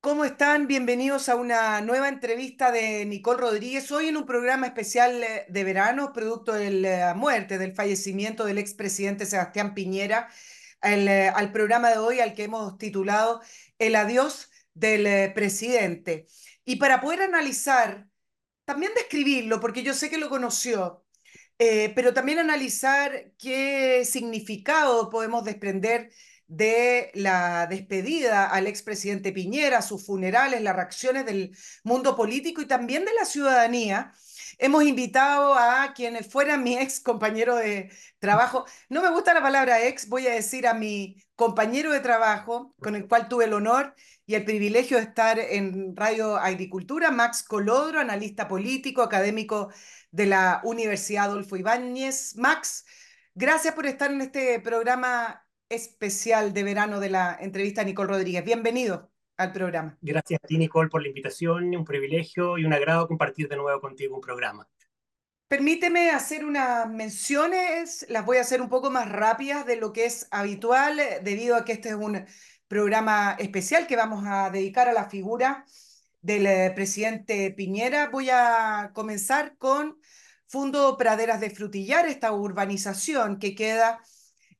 ¿Cómo están? Bienvenidos a una nueva entrevista de Nicole Rodríguez. Hoy en un programa especial eh, de verano, producto de la muerte, del fallecimiento del expresidente Sebastián Piñera, eh, al programa de hoy al que hemos titulado El adiós del eh, presidente. Y para poder analizar, también describirlo, porque yo sé que lo conoció, eh, pero también analizar qué significado podemos desprender de la despedida al expresidente Piñera, sus funerales, las reacciones del mundo político y también de la ciudadanía. Hemos invitado a quienes fueran mi ex compañero de trabajo. No me gusta la palabra ex, voy a decir a mi compañero de trabajo, con el cual tuve el honor y el privilegio de estar en Radio Agricultura, Max Colodro, analista político, académico de la Universidad Adolfo Ibáñez. Max, gracias por estar en este programa especial de verano de la entrevista a Nicole Rodríguez. Bienvenido al programa. Gracias a ti, Nicole, por la invitación, un privilegio y un agrado compartir de nuevo contigo un programa. Permíteme hacer unas menciones, las voy a hacer un poco más rápidas de lo que es habitual, debido a que este es un programa especial que vamos a dedicar a la figura del eh, presidente Piñera. Voy a comenzar con Fundo Praderas de Frutillar, esta urbanización que queda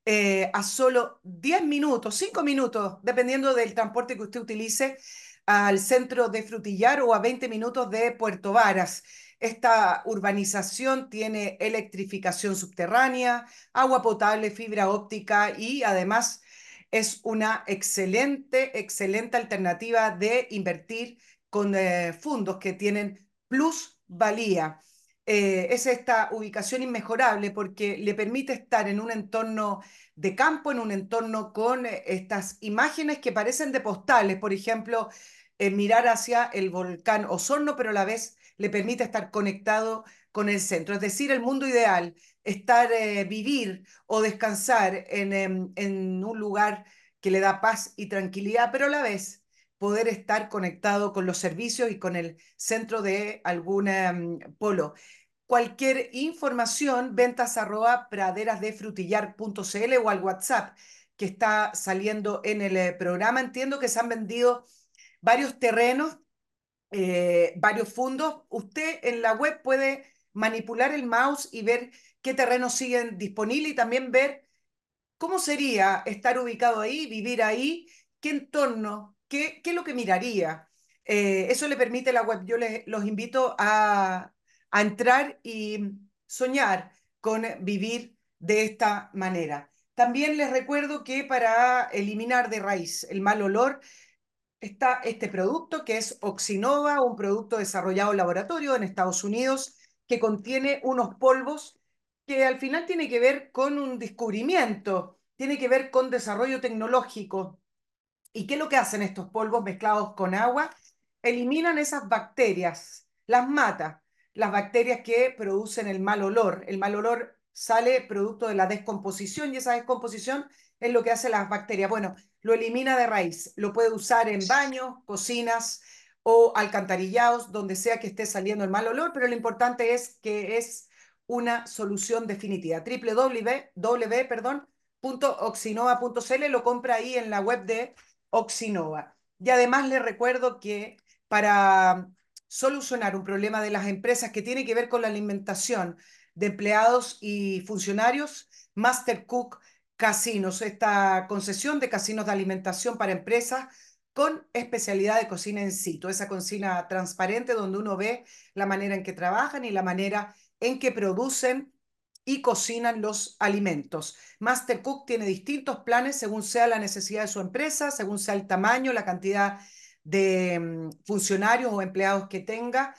eh, a solo 10 minutos, 5 minutos, dependiendo del transporte que usted utilice, al centro de Frutillar o a 20 minutos de Puerto Varas. Esta urbanización tiene electrificación subterránea, agua potable, fibra óptica y además es una excelente, excelente alternativa de invertir con eh, fondos que tienen plusvalía. Eh, es esta ubicación inmejorable porque le permite estar en un entorno de campo, en un entorno con eh, estas imágenes que parecen de postales, por ejemplo, eh, mirar hacia el volcán Osorno, pero a la vez le permite estar conectado con el centro. Es decir, el mundo ideal, estar, vivir o descansar en, em, en un lugar que le da paz y tranquilidad, pero a la vez poder estar conectado con los servicios y con el centro de algún um, polo. Cualquier información, ventas arroba praderasdefrutillar.cl o al WhatsApp que está saliendo en el eh, programa. Entiendo que se han vendido varios terrenos, eh, varios fondos. Usted en la web puede manipular el mouse y ver qué terrenos siguen disponibles y también ver cómo sería estar ubicado ahí, vivir ahí, qué entorno, qué, qué es lo que miraría. Eh, eso le permite la web. Yo les, los invito a, a entrar y soñar con vivir de esta manera. También les recuerdo que para eliminar de raíz el mal olor está este producto que es Oxinova, un producto desarrollado en laboratorio en Estados Unidos que contiene unos polvos que al final tiene que ver con un descubrimiento, tiene que ver con desarrollo tecnológico. ¿Y qué es lo que hacen estos polvos mezclados con agua? Eliminan esas bacterias, las mata, las bacterias que producen el mal olor. El mal olor sale producto de la descomposición y esa descomposición es lo que hace las bacterias. Bueno, lo elimina de raíz. Lo puede usar en baños, cocinas o alcantarillados, donde sea que esté saliendo el mal olor, pero lo importante es que es una solución definitiva. www.oxinova.cl lo compra ahí en la web de Oxinova. Y además le recuerdo que para solucionar un problema de las empresas que tiene que ver con la alimentación de empleados y funcionarios, Master Cook Casinos, esta concesión de casinos de alimentación para empresas con especialidad de cocina en sitio, esa cocina transparente donde uno ve la manera en que trabajan y la manera en que producen y cocinan los alimentos. Master Cook tiene distintos planes según sea la necesidad de su empresa, según sea el tamaño, la cantidad de mm, funcionarios o empleados que tenga.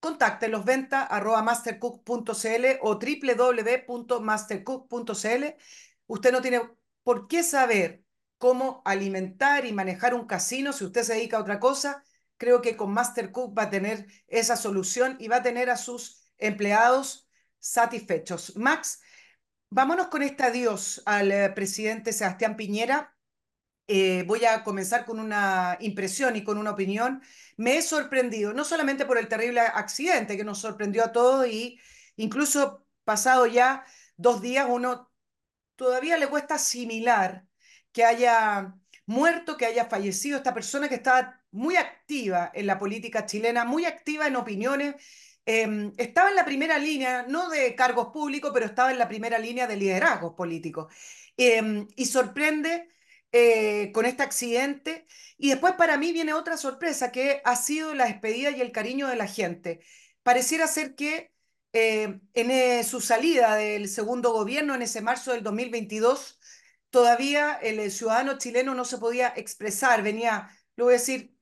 Contáctelos venta arroba mastercook.cl o www.mastercook.cl. Usted no tiene por qué saber cómo alimentar y manejar un casino si usted se dedica a otra cosa. Creo que con Mastercook va a tener esa solución y va a tener a sus empleados satisfechos. Max, vámonos con este adiós al eh, presidente Sebastián Piñera. Eh, voy a comenzar con una impresión y con una opinión. Me he sorprendido, no solamente por el terrible accidente que nos sorprendió a todos y incluso pasado ya dos días uno todavía le cuesta asimilar que haya muerto, que haya fallecido esta persona que estaba muy activa en la política chilena, muy activa en opiniones. Eh, estaba en la primera línea, no de cargos públicos, pero estaba en la primera línea de liderazgos políticos. Eh, y sorprende eh, con este accidente. Y después para mí viene otra sorpresa, que ha sido la despedida y el cariño de la gente. Pareciera ser que eh, en eh, su salida del segundo gobierno, en ese marzo del 2022, todavía el ciudadano chileno no se podía expresar, venía, lo voy a decir,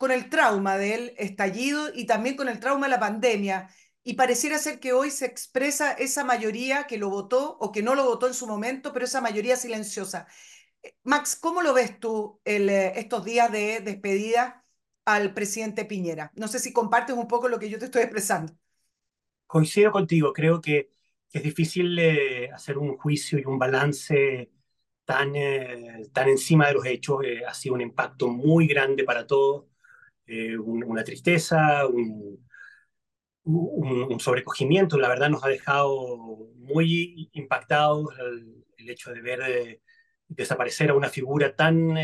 con el trauma del estallido y también con el trauma de la pandemia. Y pareciera ser que hoy se expresa esa mayoría que lo votó o que no lo votó en su momento, pero esa mayoría silenciosa. Max, ¿cómo lo ves tú el, estos días de despedida al presidente Piñera? No sé si compartes un poco lo que yo te estoy expresando. Coincido contigo, creo que es difícil eh, hacer un juicio y un balance tan, eh, tan encima de los hechos. Eh, ha sido un impacto muy grande para todos, un, una tristeza, un, un, un, sobrecogimiento. La verdad nos ha dejado muy impactados el, el hecho de ver desaparecer a una figura tan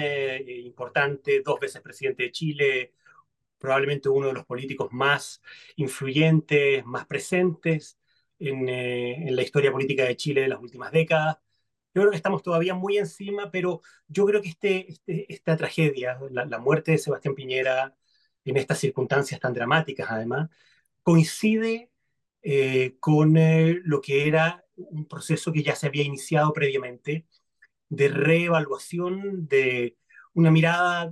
importante, dos veces presidente de Chile, probablemente uno de los políticos más influyentes, más presentes en, eh, en, la historia política de Chile de las últimas décadas. Yo creo que estamos todavía muy encima, pero yo creo que este, este, esta tragedia, la, la, muerte de Sebastián Piñera en estas circunstancias tan dramáticas, además, coincide eh, con eh, lo que era un proceso que ya se había iniciado previamente de reevaluación de una mirada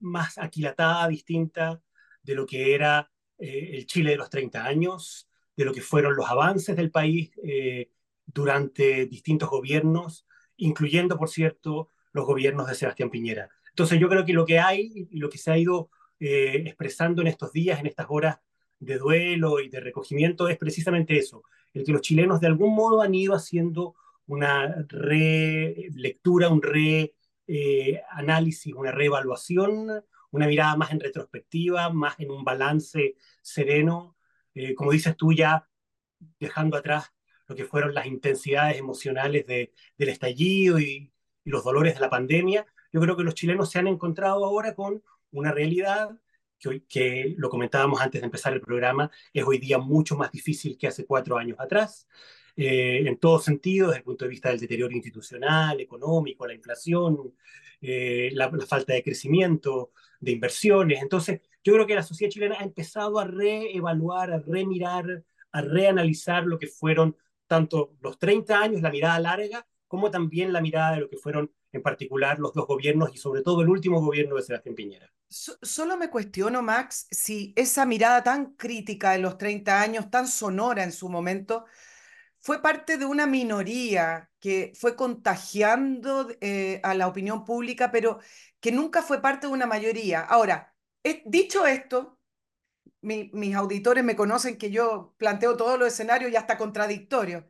más aquilatada, distinta de lo que era eh, el Chile de los 30 años, de lo que fueron los avances del país eh, durante distintos gobiernos, incluyendo, por cierto, los gobiernos de Sebastián Piñera. Entonces yo creo que lo que hay y lo que se ha ido eh, expresando en estos días, en estas horas de duelo y de recogimiento, es precisamente eso, el que los chilenos de algún modo han ido haciendo una relectura, un re eh, una reevaluación, una mirada más en retrospectiva, más en un balance sereno, eh, como dices tú ya, dejando atrás lo que fueron las intensidades emocionales de, del estallido y, los dolores de la pandemia, yo creo que los chilenos se han encontrado ahora con una realidad que, que lo comentábamos antes de empezar el programa, es hoy día mucho más difícil que hace cuatro años atrás eh, en todos sentidos, desde el punto de vista del deterioro institucional, económico, la inflación, eh, la, la, falta de crecimiento, de inversiones. Entonces, yo creo que la sociedad chilena ha empezado a reevaluar, a remirar, a reanalizar lo que fueron tanto los 30 años, la mirada larga, como también la mirada de lo que fueron en particular los dos gobiernos y sobre todo el último gobierno de Sebastián Piñera. So, solo me cuestiono, Max, si esa mirada tan crítica de los 30 años, tan sonora en su momento, fue parte de una minoría que fue contagiando eh, a la opinión pública, pero que nunca fue parte de una mayoría. Ahora, he, dicho esto, mi, mis auditores me conocen que yo planteo todos los escenarios y hasta contradictorios.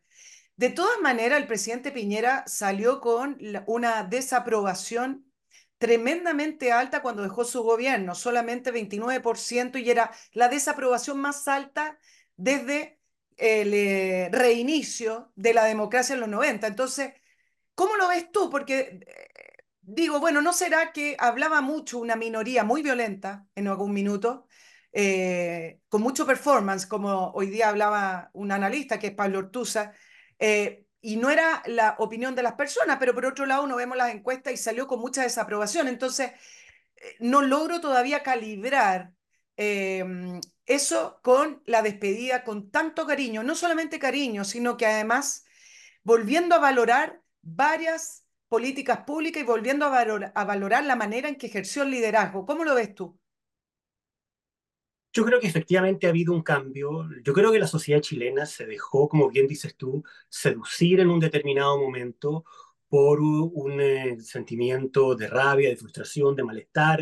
De todas maneras, el presidente Piñera salió con una desaprobación tremendamente alta cuando dejó su gobierno, solamente 29%, y era la desaprobación más alta desde el eh, reinicio de la democracia en los 90. Entonces, ¿cómo lo ves tú? Porque eh, digo, bueno, ¿no será que hablaba mucho una minoría muy violenta en algún minuto, eh, con mucho performance, como hoy día hablaba un analista que es Pablo Ortuza, y no era la opinión de las personas, pero por otro lado uno vemos las encuestas y salió con mucha desaprobación. Entonces, eh, no logro todavía calibrar eh, eso con la despedida con tanto cariño, no solamente cariño, sino que además volviendo a valorar varias políticas públicas y volviendo a, a valorar la manera en que ejerció el liderazgo. ¿Cómo lo ves tú? Yo creo que efectivamente ha habido un cambio. Yo creo que la sociedad chilena se dejó, como bien dices tú, seducir en un determinado momento por un eh, sentimiento de rabia, de frustración, de malestar,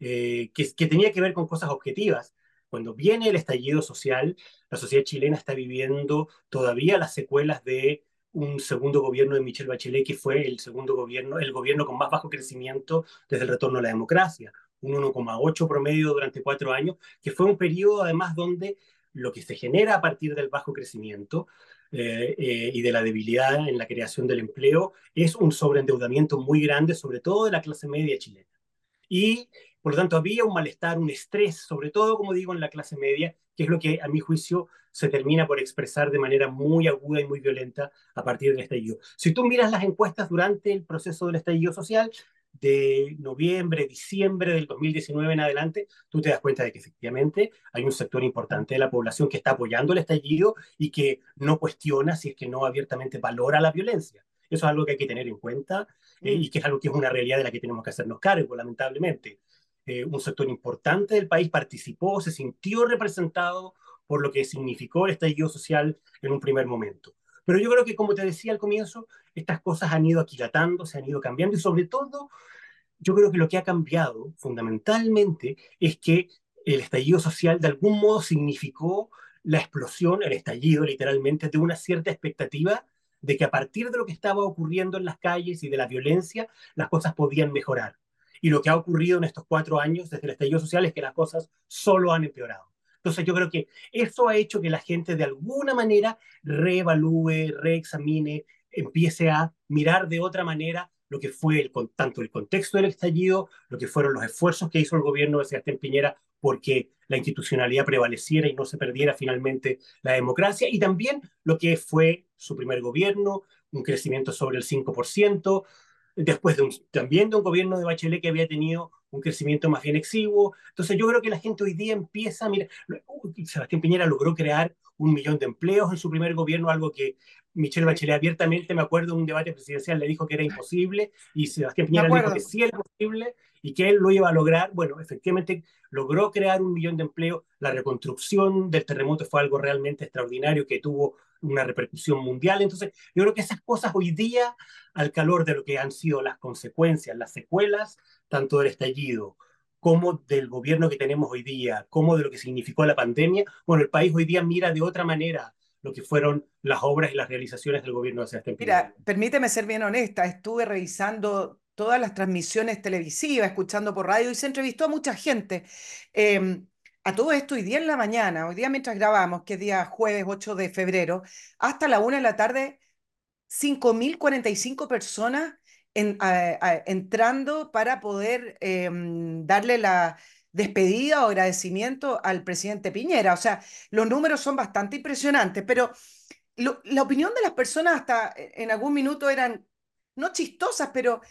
eh, que, que, tenía que ver con cosas objetivas. Cuando viene el estallido social, la sociedad chilena está viviendo todavía las secuelas de un segundo gobierno de Michelle Bachelet, que fue el segundo gobierno, el gobierno con más bajo crecimiento desde el retorno a la democracia, un 1,8 promedio durante cuatro años, que fue un periodo además donde lo que se genera a partir del bajo crecimiento eh, eh, y de la debilidad en la creación del empleo es un sobreendeudamiento muy grande, sobre todo de la clase media chilena. Y por lo tanto había un malestar, un estrés, sobre todo, como digo, en la clase media, que es lo que a mi juicio se termina por expresar de manera muy aguda y muy violenta a partir del estallido. Si tú miras las encuestas durante el proceso del estallido social, de noviembre, diciembre del 2019 en adelante, tú te das cuenta de que efectivamente hay un sector importante de la población que está apoyando el estallido y que no cuestiona si es que no abiertamente valora la violencia. Eso es algo que hay que tener en cuenta eh, y que es algo que es una realidad de la que tenemos que hacernos cargo, lamentablemente. Eh, un sector importante del país participó, se sintió representado por lo que significó el estallido social en un primer momento. Pero yo creo que, como te decía al comienzo, estas cosas han ido aquilatando, se han ido cambiando y sobre todo, yo creo que lo que ha cambiado fundamentalmente es que el estallido social de algún modo significó la explosión, el estallido literalmente, de una cierta expectativa de que a partir de lo que estaba ocurriendo en las calles y de la violencia, las cosas podían mejorar. Y lo que ha ocurrido en estos cuatro años desde el estallido social es que las cosas solo han empeorado. Entonces yo creo que eso ha hecho que la gente de alguna manera reevalúe, reexamine, empiece a mirar de otra manera lo que fue el, tanto el contexto del estallido, lo que fueron los esfuerzos que hizo el gobierno de Sebastián Piñera porque la institucionalidad prevaleciera y no se perdiera finalmente la democracia, y también lo que fue su primer gobierno, un crecimiento sobre el 5%, después de un, también de un gobierno de Bachelet que había tenido un crecimiento más bien exiguo. Entonces yo creo que la gente hoy día empieza, mira, Sebastián Piñera logró crear un millón de empleos en su primer gobierno, algo que Michelle Bachelet abiertamente, me acuerdo, en un debate presidencial le dijo que era imposible y Sebastián Piñera dijo que sí era posible y que él lo iba a lograr. Bueno, efectivamente logró crear un millón de empleos. La reconstrucción del terremoto fue algo realmente extraordinario que tuvo una repercusión mundial. Entonces, yo creo que esas cosas hoy día, al calor de lo que han sido las consecuencias, las secuelas, tanto del estallido como del gobierno que tenemos hoy día, como de lo que significó la pandemia, bueno, el país hoy día mira de otra manera lo que fueron las obras y las realizaciones del gobierno de Sebastián Mira, permíteme ser bien honesta, estuve revisando todas las transmisiones televisivas, escuchando por radio y se entrevistó a mucha gente. Eh, a todo esto, hoy día en la mañana, hoy día mientras grabamos, que es día jueves 8 de febrero, hasta la una de la tarde, 5.045 personas en, entrando para poder em, darle la despedida o agradecimiento al presidente Piñera. O sea, los números son bastante impresionantes, pero la opinión de las personas hasta en algún minuto eran, no chistosas, pero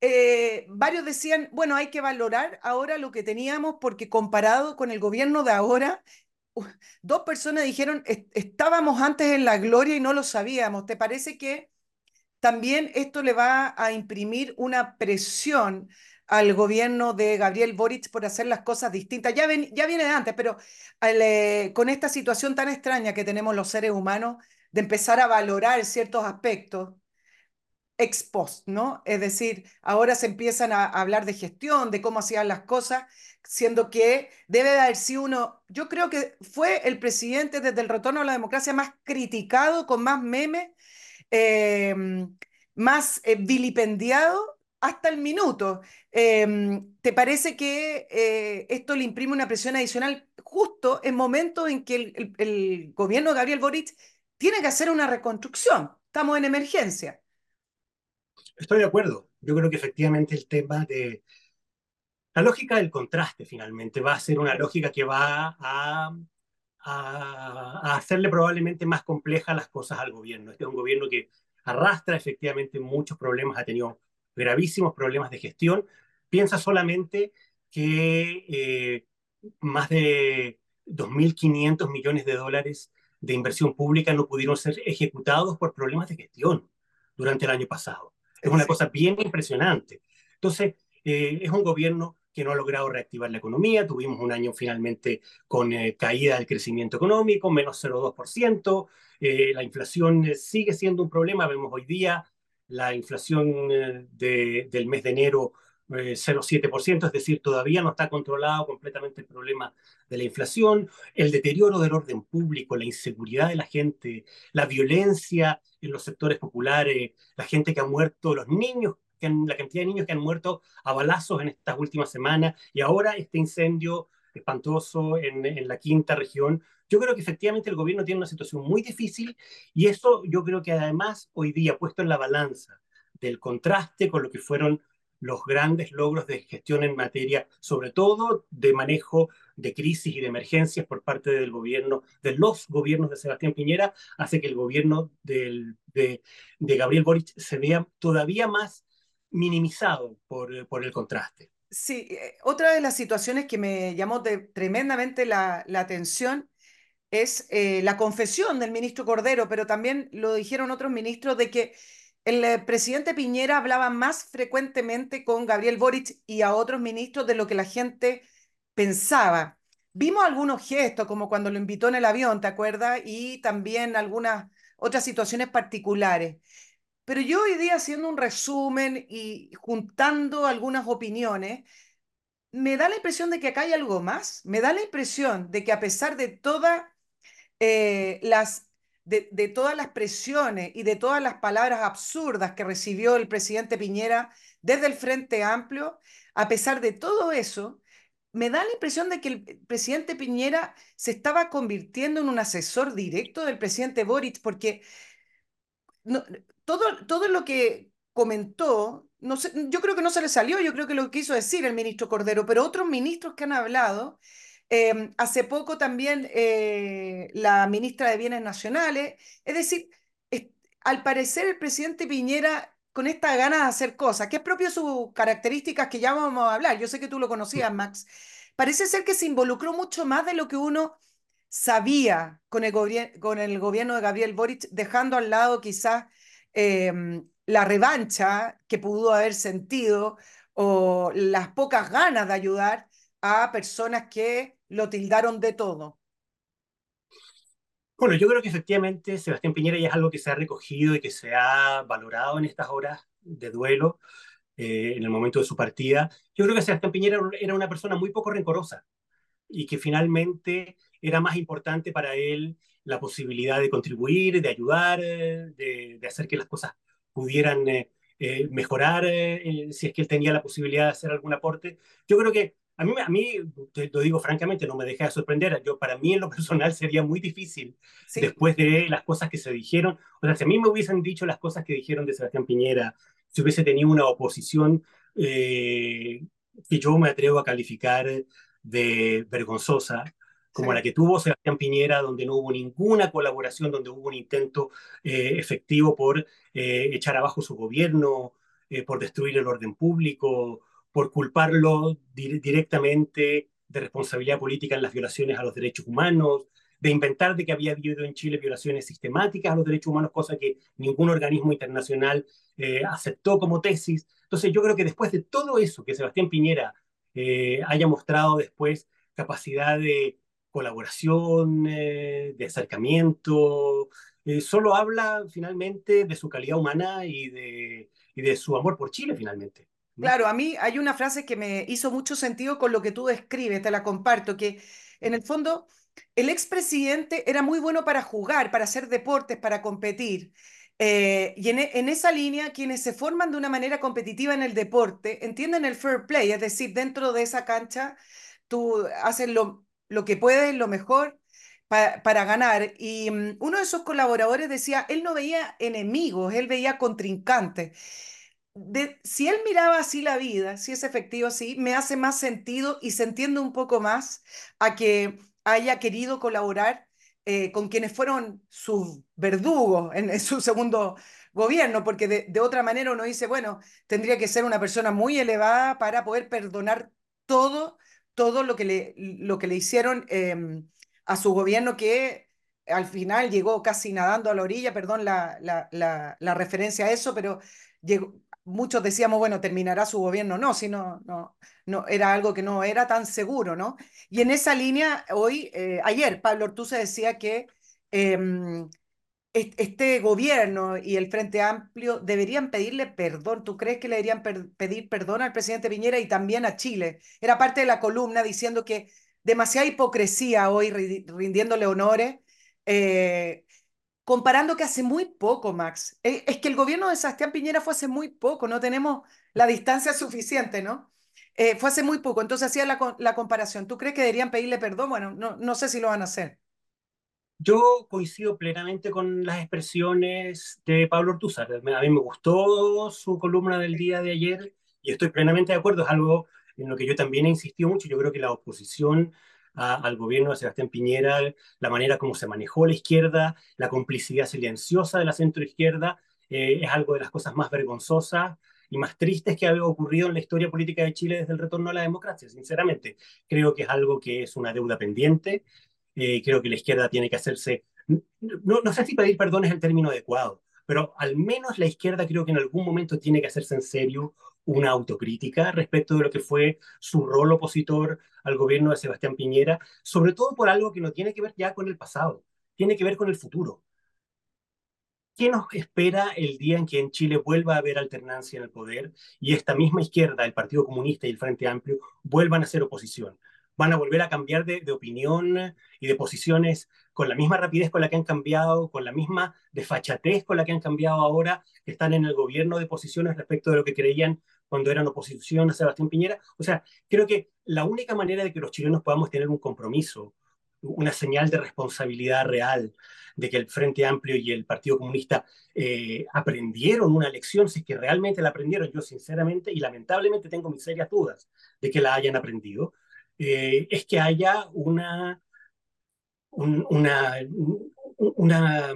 eh, varios decían, bueno, hay que valorar ahora lo que teníamos porque comparado con el gobierno de ahora, dos personas dijeron, estábamos antes en la gloria y no lo sabíamos. ¿Te parece que también esto le va a imprimir una presión al gobierno de Gabriel Boric por hacer las cosas distintas? Ya, ya viene de antes, pero eh, con esta situación tan extraña que tenemos los seres humanos, de empezar a valorar ciertos aspectos ex post, ¿no? Es decir, ahora se empiezan a hablar de gestión, de cómo hacían las cosas, siendo que debe de haber sido uno, yo creo que fue el presidente desde el retorno a la democracia más criticado, con más memes, em, más eh, vilipendiado hasta el minuto. Em, ¿Te parece que eh, esto le imprime una presión adicional justo en momentos en que el, el gobierno de Gabriel Boric tiene que hacer una reconstrucción? Estamos en emergencia. Estoy de acuerdo. Yo creo que efectivamente el tema de la lógica del contraste finalmente va a ser una lógica que va a, hacerle probablemente más complejas las cosas al gobierno. Este es un gobierno que arrastra efectivamente muchos problemas, ha tenido gravísimos problemas de gestión. Piensa solamente que eh, más de 2.500 millones de dólares de inversión pública no pudieron ser ejecutados por problemas de gestión durante el año pasado. Es una cosa bien impresionante. Entonces, eh, es un gobierno que no ha logrado reactivar la economía. Tuvimos un año finalmente con eh, caída del crecimiento económico, menos 0,2%. Eh, la inflación sigue siendo un problema. Vemos hoy día la inflación del mes de enero 0,7%, es decir, todavía no está controlado completamente el problema de la inflación, el deterioro del orden público, la inseguridad de la gente, la violencia en los sectores populares, la gente que ha muerto, los niños, que la cantidad de niños que han muerto a balazos en estas últimas semanas, y ahora este incendio espantoso en, en la quinta región, Yo creo que efectivamente el gobierno tiene una situación muy difícil y eso yo creo que además hoy día puesto en la balanza del contraste con lo que fueron los grandes logros de gestión en materia, sobre todo de manejo de crisis y de emergencias por parte del gobierno, de los gobiernos de Sebastián Piñera, hace que el gobierno de, Gabriel Boric se vea todavía más minimizado por, el contraste. Sí, eh, otra de las situaciones que me llamó tremendamente la, la atención es eh, la confesión del ministro Cordero, pero también lo dijeron otros ministros de que el eh, presidente Piñera hablaba más frecuentemente con Gabriel Boric y a otros ministros de lo que la gente pensaba. Vimos algunos gestos, como cuando lo invitó en el avión, ¿te acuerdas? Y también algunas otras situaciones particulares. Pero yo hoy día haciendo un resumen y juntando algunas opiniones, me da la impresión de que acá hay algo más. Me da la impresión de que a pesar de todas eh, las de, todas las presiones y de todas las palabras absurdas que recibió el presidente Piñera desde el Frente Amplio, a pesar de todo eso, me da la impresión de que el presidente Piñera se estaba convirtiendo en un asesor directo del presidente Boric, porque no, todo, todo lo que comentó, no sé, yo creo que no se le salió, yo creo que lo quiso decir el ministro Cordero, pero otros ministros que han hablado, eh, hace poco también eh, la ministra de Bienes Nacionales, es decir, es, al parecer el presidente Piñera con esta gana de hacer cosas, que es propio sus características que ya vamos a hablar, yo sé que tú lo conocías, Max, parece ser que se involucró mucho más de lo que uno sabía con el, con el gobierno de Gabriel Boric, dejando al lado quizás eh, la revancha que pudo haber sentido o las pocas ganas de ayudar a personas que lo tildaron de todo. Bueno, yo creo que efectivamente Sebastián Piñera ya es algo que se ha recogido y que se ha valorado en estas horas de duelo, eh, en el momento de su partida. Yo creo que Sebastián Piñera era una persona muy poco rencorosa y que finalmente era más importante para él la posibilidad de contribuir, de ayudar, de, de hacer que las cosas pudieran eh, eh, mejorar, eh, si es que él tenía la posibilidad de hacer algún aporte. Yo creo que a mí, a mí te lo digo francamente, no me deja de sorprender. Yo, para mí, en lo personal, sería muy difícil sí. después de las cosas que se dijeron. O sea, si a mí me hubiesen dicho las cosas que dijeron de Sebastián Piñera, si hubiese tenido una oposición que yo me atrevo a calificar de vergonzosa, como sí. la que tuvo Sebastián Piñera, donde no hubo ninguna colaboración, donde hubo un intento eh, efectivo por eh, echar abajo su gobierno, eh, por destruir el orden público, por culparlo di directamente de responsabilidad política en las violaciones a los derechos humanos, de inventar de que había habido en Chile violaciones sistemáticas a los derechos humanos, cosa que ningún organismo internacional eh, aceptó como tesis. Entonces yo creo que después de todo eso que Sebastián Piñera eh, haya mostrado después capacidad de colaboración, eh, de acercamiento, eh, solo habla finalmente de su calidad humana y de, y de su amor por Chile finalmente. Claro, a mí hay una frase que me hizo mucho sentido con lo que tú describes, te la comparto, que en el fondo el expresidente era muy bueno para jugar, para hacer deportes, para competir. Eh, y en, en, esa línea, quienes se forman de una manera competitiva en el deporte entienden el fair play, es decir, dentro de esa cancha tú haces lo, lo que puede, lo mejor para, para ganar. Y um, uno de esos colaboradores decía, él no veía enemigos, él veía contrincantes. De, si él miraba así la vida, si es efectivo así, me hace más sentido y se entiende un poco más a que haya querido colaborar eh, con quienes fueron sus verdugos en, su segundo gobierno, porque de, de, otra manera uno dice, bueno, tendría que ser una persona muy elevada para poder perdonar todo todo lo que le, lo que le hicieron eh, a su gobierno que al final llegó casi nadando a la orilla, perdón la, la, la, la referencia a eso, pero llegó, muchos decíamos, bueno, terminará su gobierno, no, si no, no, era algo que no era tan seguro, ¿no? Y en esa línea, hoy, eh, ayer, Pablo Ortuza decía que eh, este gobierno y el Frente Amplio deberían pedirle perdón. ¿Tú crees que le deberían pedir perdón al presidente Piñera y también a Chile? Era parte de la columna diciendo que demasiada hipocresía hoy rindiéndole honores, eh, comparando que hace muy poco, Max. Eh, es que el gobierno de Sebastián Piñera fue hace muy poco, no tenemos la distancia suficiente, ¿no? Eh, fue hace muy poco, entonces hacía la, comparación. ¿Tú crees que deberían pedirle perdón? Bueno, no, no sé si lo van a hacer. Yo coincido plenamente con las expresiones de Pablo Ortúzar. A mí me gustó su columna del día de ayer y estoy plenamente de acuerdo. Es algo en lo que yo también he insistido mucho. Yo creo que la oposición a, al gobierno de Sebastián Piñera, la manera como se manejó la izquierda, la complicidad silenciosa de la centroizquierda, eh, es algo de las cosas más vergonzosas y más tristes que ha ocurrido en la historia política de Chile desde el retorno a la democracia. Sinceramente, creo que es algo que es una deuda pendiente eh, creo que la izquierda tiene que hacerse, no, no sé si pedir perdón es el término adecuado, pero al menos la izquierda creo que en algún momento tiene que hacerse en serio una autocrítica respecto de lo que fue su rol opositor al gobierno de Sebastián Piñera, sobre todo por algo que no tiene que ver ya con el pasado, tiene que ver con el futuro. ¿Qué nos espera el día en que en Chile vuelva a haber alternancia en el poder y esta misma izquierda, el Partido Comunista y el Frente Amplio, vuelvan a ser oposición? van a volver a cambiar de, de, opinión y de posiciones con la misma rapidez con la que han cambiado, con la misma desfachatez con la que han cambiado ahora, que están en el gobierno de posiciones respecto de lo que creían cuando eran oposición a Sebastián Piñera. O sea, creo que la única manera de que los chilenos podamos tener un compromiso, una señal de responsabilidad real, de que el Frente Amplio y el Partido Comunista eh, aprendieron una lección, si es que realmente la aprendieron, yo sinceramente y lamentablemente tengo mis serias dudas de que la hayan aprendido, eh, es que haya una, un, una, una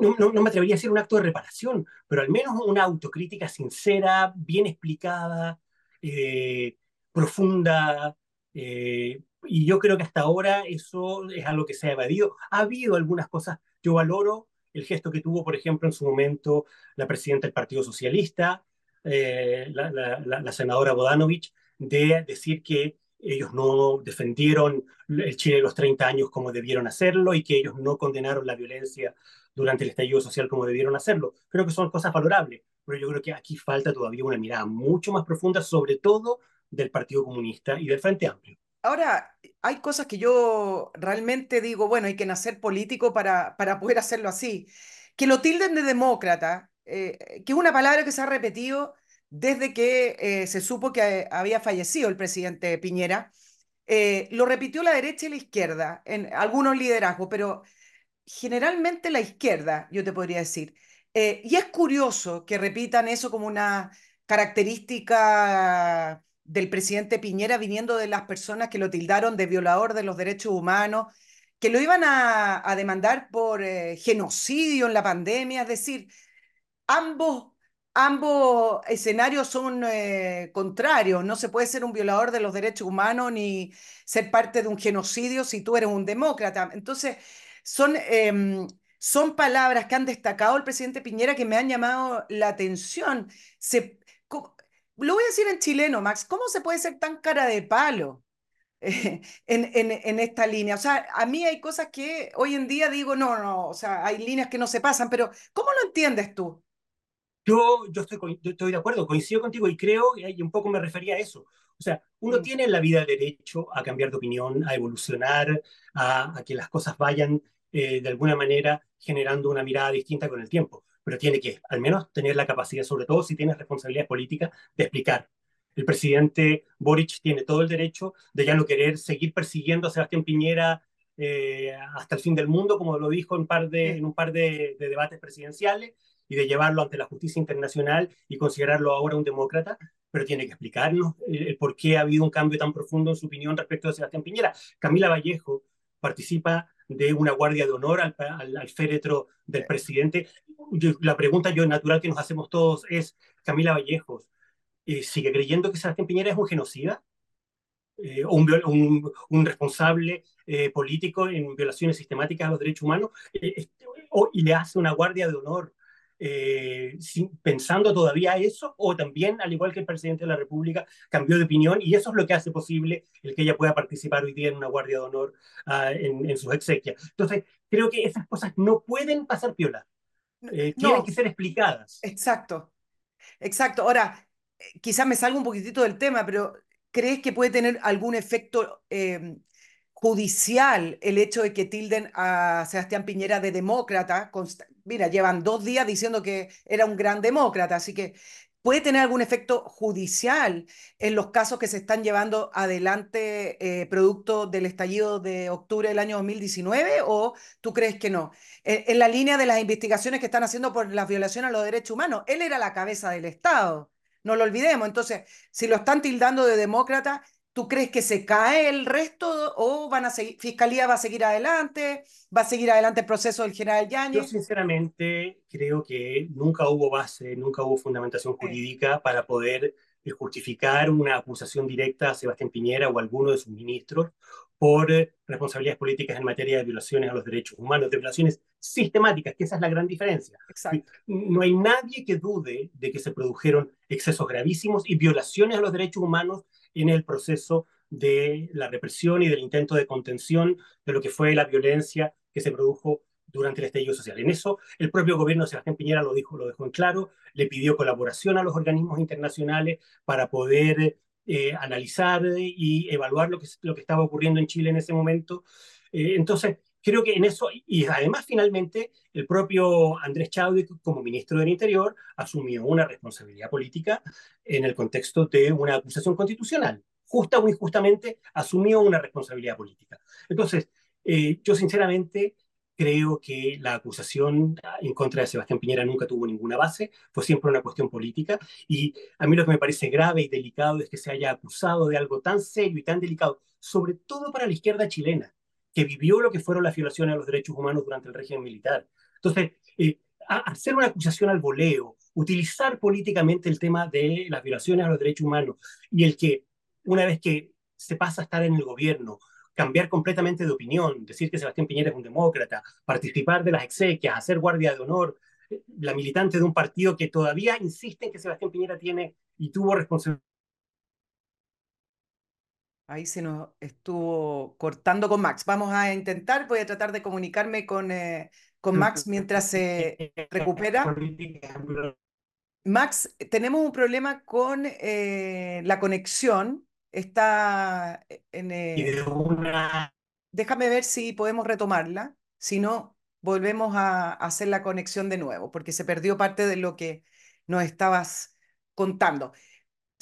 no, no, me atrevería a decir un acto de reparación, pero al menos una autocrítica sincera, bien explicada, eh, profunda. Eh, y yo creo que hasta ahora eso es algo que se ha evadido. Ha habido algunas cosas, yo valoro el gesto que tuvo, por ejemplo, en su momento la presidenta del Partido Socialista, eh, la, senadora Bodanovich, de decir que ellos no defendieron el Chile de los 30 años como debieron hacerlo y que ellos no condenaron la violencia durante el estallido social como debieron hacerlo. Creo que son cosas valorables, pero yo creo que aquí falta todavía una mirada mucho más profunda, sobre todo del Partido Comunista y del Frente Amplio. Ahora, hay cosas que yo realmente digo, bueno, hay que nacer político para, para poder hacerlo así. Que lo tilden de demócrata, eh, que es una palabra que se ha repetido desde que eh, se supo que había fallecido el presidente Piñera. Eh, lo repitió la derecha y la izquierda en algunos liderazgos, pero generalmente la izquierda, yo te podría decir. Eh, y es curioso que repitan eso como una característica del presidente Piñera viniendo de las personas que lo tildaron de violador de los derechos humanos, que lo iban a, demandar por genocidio en la pandemia, es decir, ambos ambos escenarios son eh, contrarios. No se puede ser un violador de los derechos humanos ni ser parte de un genocidio si tú eres un demócrata. Entonces, son, eh, son palabras que han destacado el presidente Piñera que me han llamado la atención. Se, lo voy a decir en chileno, Max, ¿cómo se puede ser tan cara de palo? en, en, en, esta línea. O sea, a mí hay cosas que hoy en día digo, no, no, o sea, hay líneas que no se pasan, pero ¿cómo lo entiendes tú? Yo, yo, estoy, estoy de acuerdo, coincido contigo y creo, y un poco me refería a eso. O sea, uno tiene en la vida derecho a cambiar de opinión, a evolucionar, a, a que las cosas vayan eh, de alguna manera generando una mirada distinta con el tiempo. Pero tiene que al menos tener la capacidad, sobre todo si tienes responsabilidades políticas, de explicar. El presidente Boric tiene todo el derecho de ya no querer seguir persiguiendo a Sebastián Piñera eh, hasta el fin del mundo, como lo dijo en, par de, en un par de, de debates presidenciales y de llevarlo ante la justicia internacional y considerarlo ahora un demócrata, pero tiene que explicarnos el, por qué ha habido un cambio tan profundo en su opinión respecto de Sebastián Piñera. Camila Vallejo participa de una guardia de honor al, al, al féretro del presidente. Yo, la pregunta yo natural que nos hacemos todos es, Camila Vallejo, eh, ¿sigue creyendo que Sebastián Piñera es un genocida? Eh, un, un, un, responsable eh, político en violaciones sistemáticas a los derechos humanos eh, o, y le hace una guardia de honor eh, pensando todavía eso, o también, al igual que el presidente de la República, cambió de opinión y eso es lo que hace posible el que ella pueda participar hoy día en una guardia de honor uh, en, en, sus exequias. Entonces, creo que esas cosas no pueden pasar piola, eh, tienen no. que ser explicadas. Exacto, exacto. Ahora, quizás me salga un poquitito del tema, pero ¿crees que puede tener algún efecto eh, judicial el hecho de que tilden a Sebastián Piñera de demócrata. Mira, llevan dos días diciendo que era un gran demócrata, así que puede tener algún efecto judicial en los casos que se están llevando adelante eh, producto del estallido de octubre del año 2019 o tú crees que no? En, en la línea de las investigaciones que están haciendo por la violación a los derechos humanos, él era la cabeza del Estado, no lo olvidemos. Entonces, si lo están tildando de demócrata, ¿Tú crees que se cae el resto o van a seguir, Fiscalía va a seguir adelante? ¿Va a seguir adelante el proceso del general Yáñez? Yo sinceramente creo que nunca hubo base, nunca hubo fundamentación jurídica sí. para poder eh, justificar una acusación directa a Sebastián Piñera o a alguno de sus ministros por responsabilidades políticas en materia de violaciones a los derechos humanos, de violaciones sistemáticas, que esa es la gran diferencia. Exacto. No hay nadie que dude de que se produjeron excesos gravísimos y violaciones a los derechos humanos en el proceso de la represión y del intento de contención de lo que fue la violencia que se produjo durante el estallido social. En eso, el propio gobierno de Sebastián Piñera lo dijo, lo dejó en claro, le pidió colaboración a los organismos internacionales para poder eh, analizar y evaluar lo que, lo que estaba ocurriendo en Chile en ese momento. Eh, entonces, creo que en eso, y además finalmente el propio Andrés Chadwick como ministro del Interior asumió una responsabilidad política en el contexto de una acusación constitucional. Justa o injustamente asumió una responsabilidad política. Entonces, eh, yo sinceramente creo que la acusación en contra de Sebastián Piñera nunca tuvo ninguna base, fue siempre una cuestión política y a mí lo que me parece grave y delicado es que se haya acusado de algo tan serio y tan delicado, sobre todo para la izquierda chilena que vivió lo que fueron las violaciones a los derechos humanos durante el régimen militar. Entonces, eh, hacer una acusación al voleo, utilizar políticamente el tema de las violaciones a los derechos humanos y el que una vez que se pasa a estar en el gobierno, cambiar completamente de opinión, decir que Sebastián Piñera es un demócrata, participar de las exequias, hacer guardia de honor, eh, la militante de un partido que todavía insiste en que Sebastián Piñera tiene y tuvo responsabilidad Ahí se nos estuvo cortando con Max. Vamos a intentar, voy a tratar de comunicarme con, eh, con Max mientras se recupera. Max, tenemos un problema con eh, la conexión. Está en... Eh... Déjame ver si podemos retomarla. Si no, volvemos a hacer la conexión de nuevo, porque se perdió parte de lo que nos estabas contando.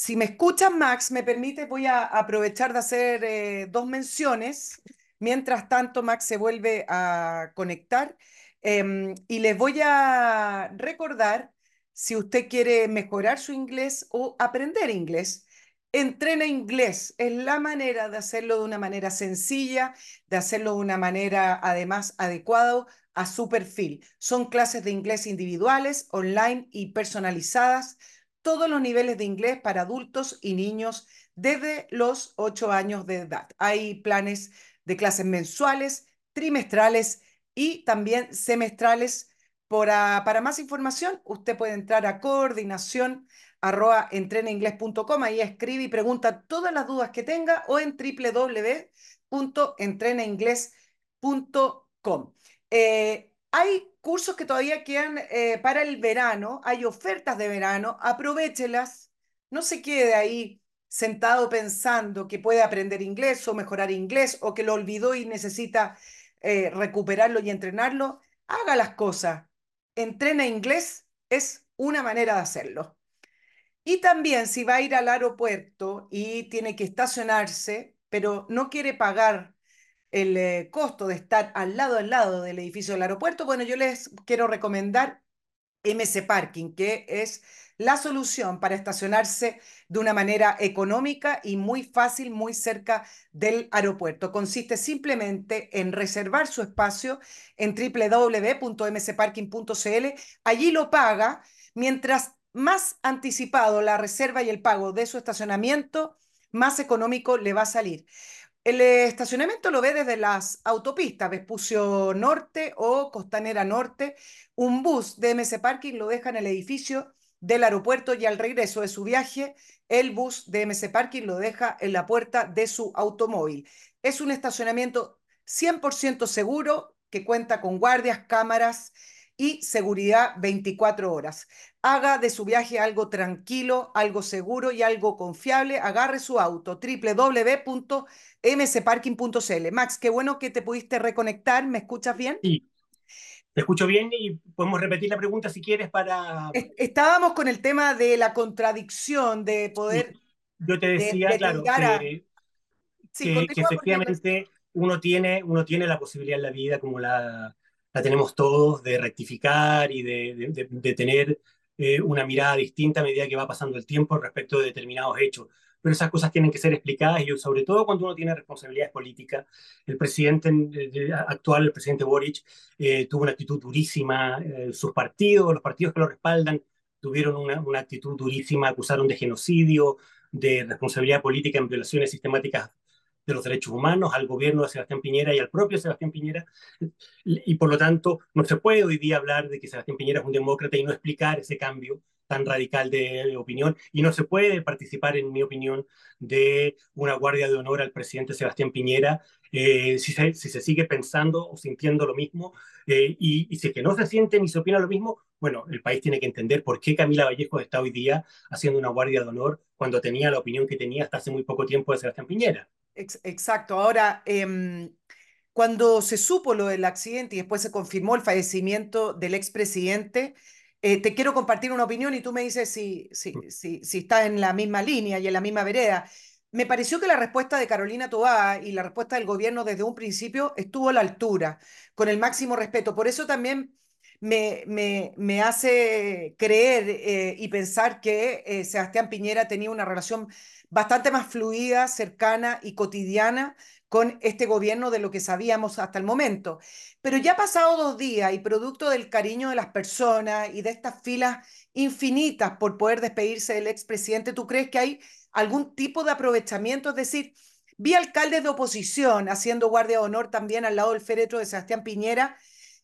Si me escuchan, Max, me permite, voy a aprovechar de hacer eh, dos menciones. Mientras tanto, Max se vuelve a conectar eh, y les voy a recordar, si usted quiere mejorar su inglés o aprender inglés, Entrena inglés. Es la manera de hacerlo de una manera sencilla, de hacerlo de una manera además adecuada a su perfil. Son clases de inglés individuales, online y personalizadas todos los niveles de inglés para adultos y niños desde los 8 años de edad. Hay planes de clases mensuales, trimestrales y también semestrales. Para, más información, usted puede entrar a coordinación arroba ahí escribe y pregunta todas las dudas que tenga o en www.entrenainglés.com. Eh, hay cursos que todavía quedan eh, para el verano, hay ofertas de verano, aprovechelas, no se quede ahí sentado pensando que puede aprender inglés o mejorar inglés o que lo olvidó y necesita eh, recuperarlo y entrenarlo, haga las cosas. Entrena inglés es una manera de hacerlo. Y también si va a ir al aeropuerto y tiene que estacionarse, pero no quiere pagar el eh, costo de estar al lado al lado del edificio del aeropuerto, bueno, yo les quiero recomendar MC Parking, que es la solución para estacionarse de una manera económica y muy fácil, muy cerca del aeropuerto. Consiste simplemente en reservar su espacio en www.mcparking.cl. Allí lo paga mientras más anticipado la reserva y el pago de su estacionamiento, más económico le va a salir. El estacionamiento lo ve desde las autopistas, Vespucio Norte o Costanera Norte. Un bus de MS Parking lo deja en el edificio del aeropuerto y al regreso de su viaje, el bus de MS Parking lo deja en la puerta de su automóvil. Es un estacionamiento 100% seguro que cuenta con guardias, cámaras y seguridad 24 horas. Haga de su viaje algo tranquilo, algo seguro y algo confiable. Agarre su auto www.mcparking.cl. Max, qué bueno que te pudiste reconectar. ¿Me escuchas bien? Sí, Te escucho bien y podemos repetir la pregunta si quieres para... Estábamos con el tema de la contradicción de poder... Yo te decía, claro, que, que, efectivamente uno, tiene, uno tiene la posibilidad en la vida, como la, la tenemos todos, de rectificar y de, de, de tener eh, una mirada distinta a medida que va pasando el tiempo respecto de determinados hechos pero esas cosas tienen que ser explicadas y sobre todo cuando uno tiene responsabilidades políticas. El presidente actual, el presidente Boric, eh, tuvo una actitud durísima, eh, sus partidos, los partidos que lo respaldan, tuvieron una, una, actitud durísima, acusaron de genocidio, de responsabilidad política en violaciones sistemáticas de los derechos humanos, al gobierno de Sebastián Piñera y al propio Sebastián Piñera. Y por lo tanto, no se puede hoy día hablar de que Sebastián Piñera es un demócrata y no explicar ese cambio tan radical de opinión y no se puede participar, en mi opinión, de una guardia de honor al presidente Sebastián Piñera eh, si, se, si, se, sigue pensando o sintiendo lo mismo eh, y, y, si es que no se siente ni se opina lo mismo, bueno, el país tiene que entender por qué Camila Vallejo está hoy día haciendo una guardia de honor cuando tenía la opinión que tenía hasta hace muy poco tiempo de Sebastián Piñera. Exacto. Ahora, eh, cuando se supo lo del accidente y después se confirmó el fallecimiento del expresidente, eh, te quiero compartir una opinión y tú me dices si, si, si, si estás en la misma línea y en la misma vereda. Me pareció que la respuesta de Carolina Tobá y la respuesta del gobierno desde un principio estuvo a la altura, con el máximo respeto. Por eso también me, me, me hace creer eh, y pensar que eh, Sebastián Piñera tenía una relación bastante más fluida, cercana y cotidiana con este gobierno de lo que sabíamos hasta el momento. Pero ya pasado dos días y producto del cariño de las personas y de estas filas infinitas por poder despedirse del expresidente, ¿tú crees que hay algún tipo de aprovechamiento? Es decir, vi alcaldes de oposición haciendo guardia de honor también al lado del féretro de Sebastián Piñera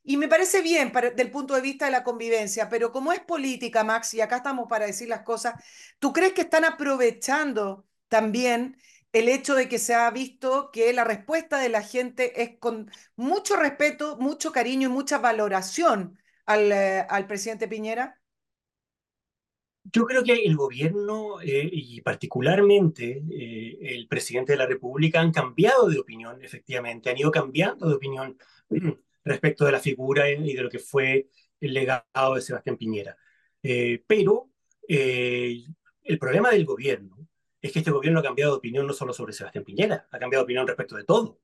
y me parece bien para, del punto de vista de la convivencia, pero como es política, Max, y acá estamos para decir las cosas, ¿tú crees que están aprovechando también el hecho de que se ha visto que la respuesta de la gente es con mucho respeto, mucho cariño y mucha valoración al, eh, al presidente Piñera? Yo creo que el gobierno eh, y particularmente eh, el presidente de la República han cambiado de opinión, efectivamente, han ido cambiando de opinión respecto de la figura y de lo que fue el legado de Sebastián Piñera. Eh, pero eh, el problema del gobierno es que este gobierno ha cambiado de opinión no solo sobre Sebastián Piñera, ha cambiado de opinión respecto de todo.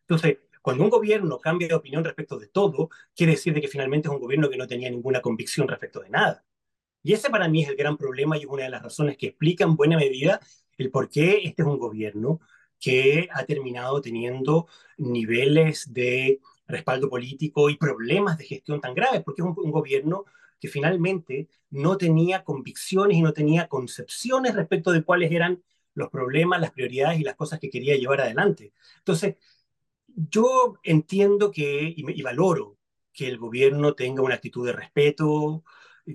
Entonces, cuando un gobierno cambia de opinión respecto de todo, quiere decir de que finalmente es un gobierno que no tenía ninguna convicción respecto de nada. Y ese para mí es el gran problema y es una de las razones que explica en buena medida el por qué este es un gobierno que ha terminado teniendo niveles de respaldo político y problemas de gestión tan graves, porque es un, gobierno que finalmente no tenía convicciones y no tenía concepciones respecto de cuáles eran los problemas, las prioridades y las cosas que quería llevar adelante. Entonces, yo entiendo que y, y valoro que el gobierno tenga una actitud de respeto,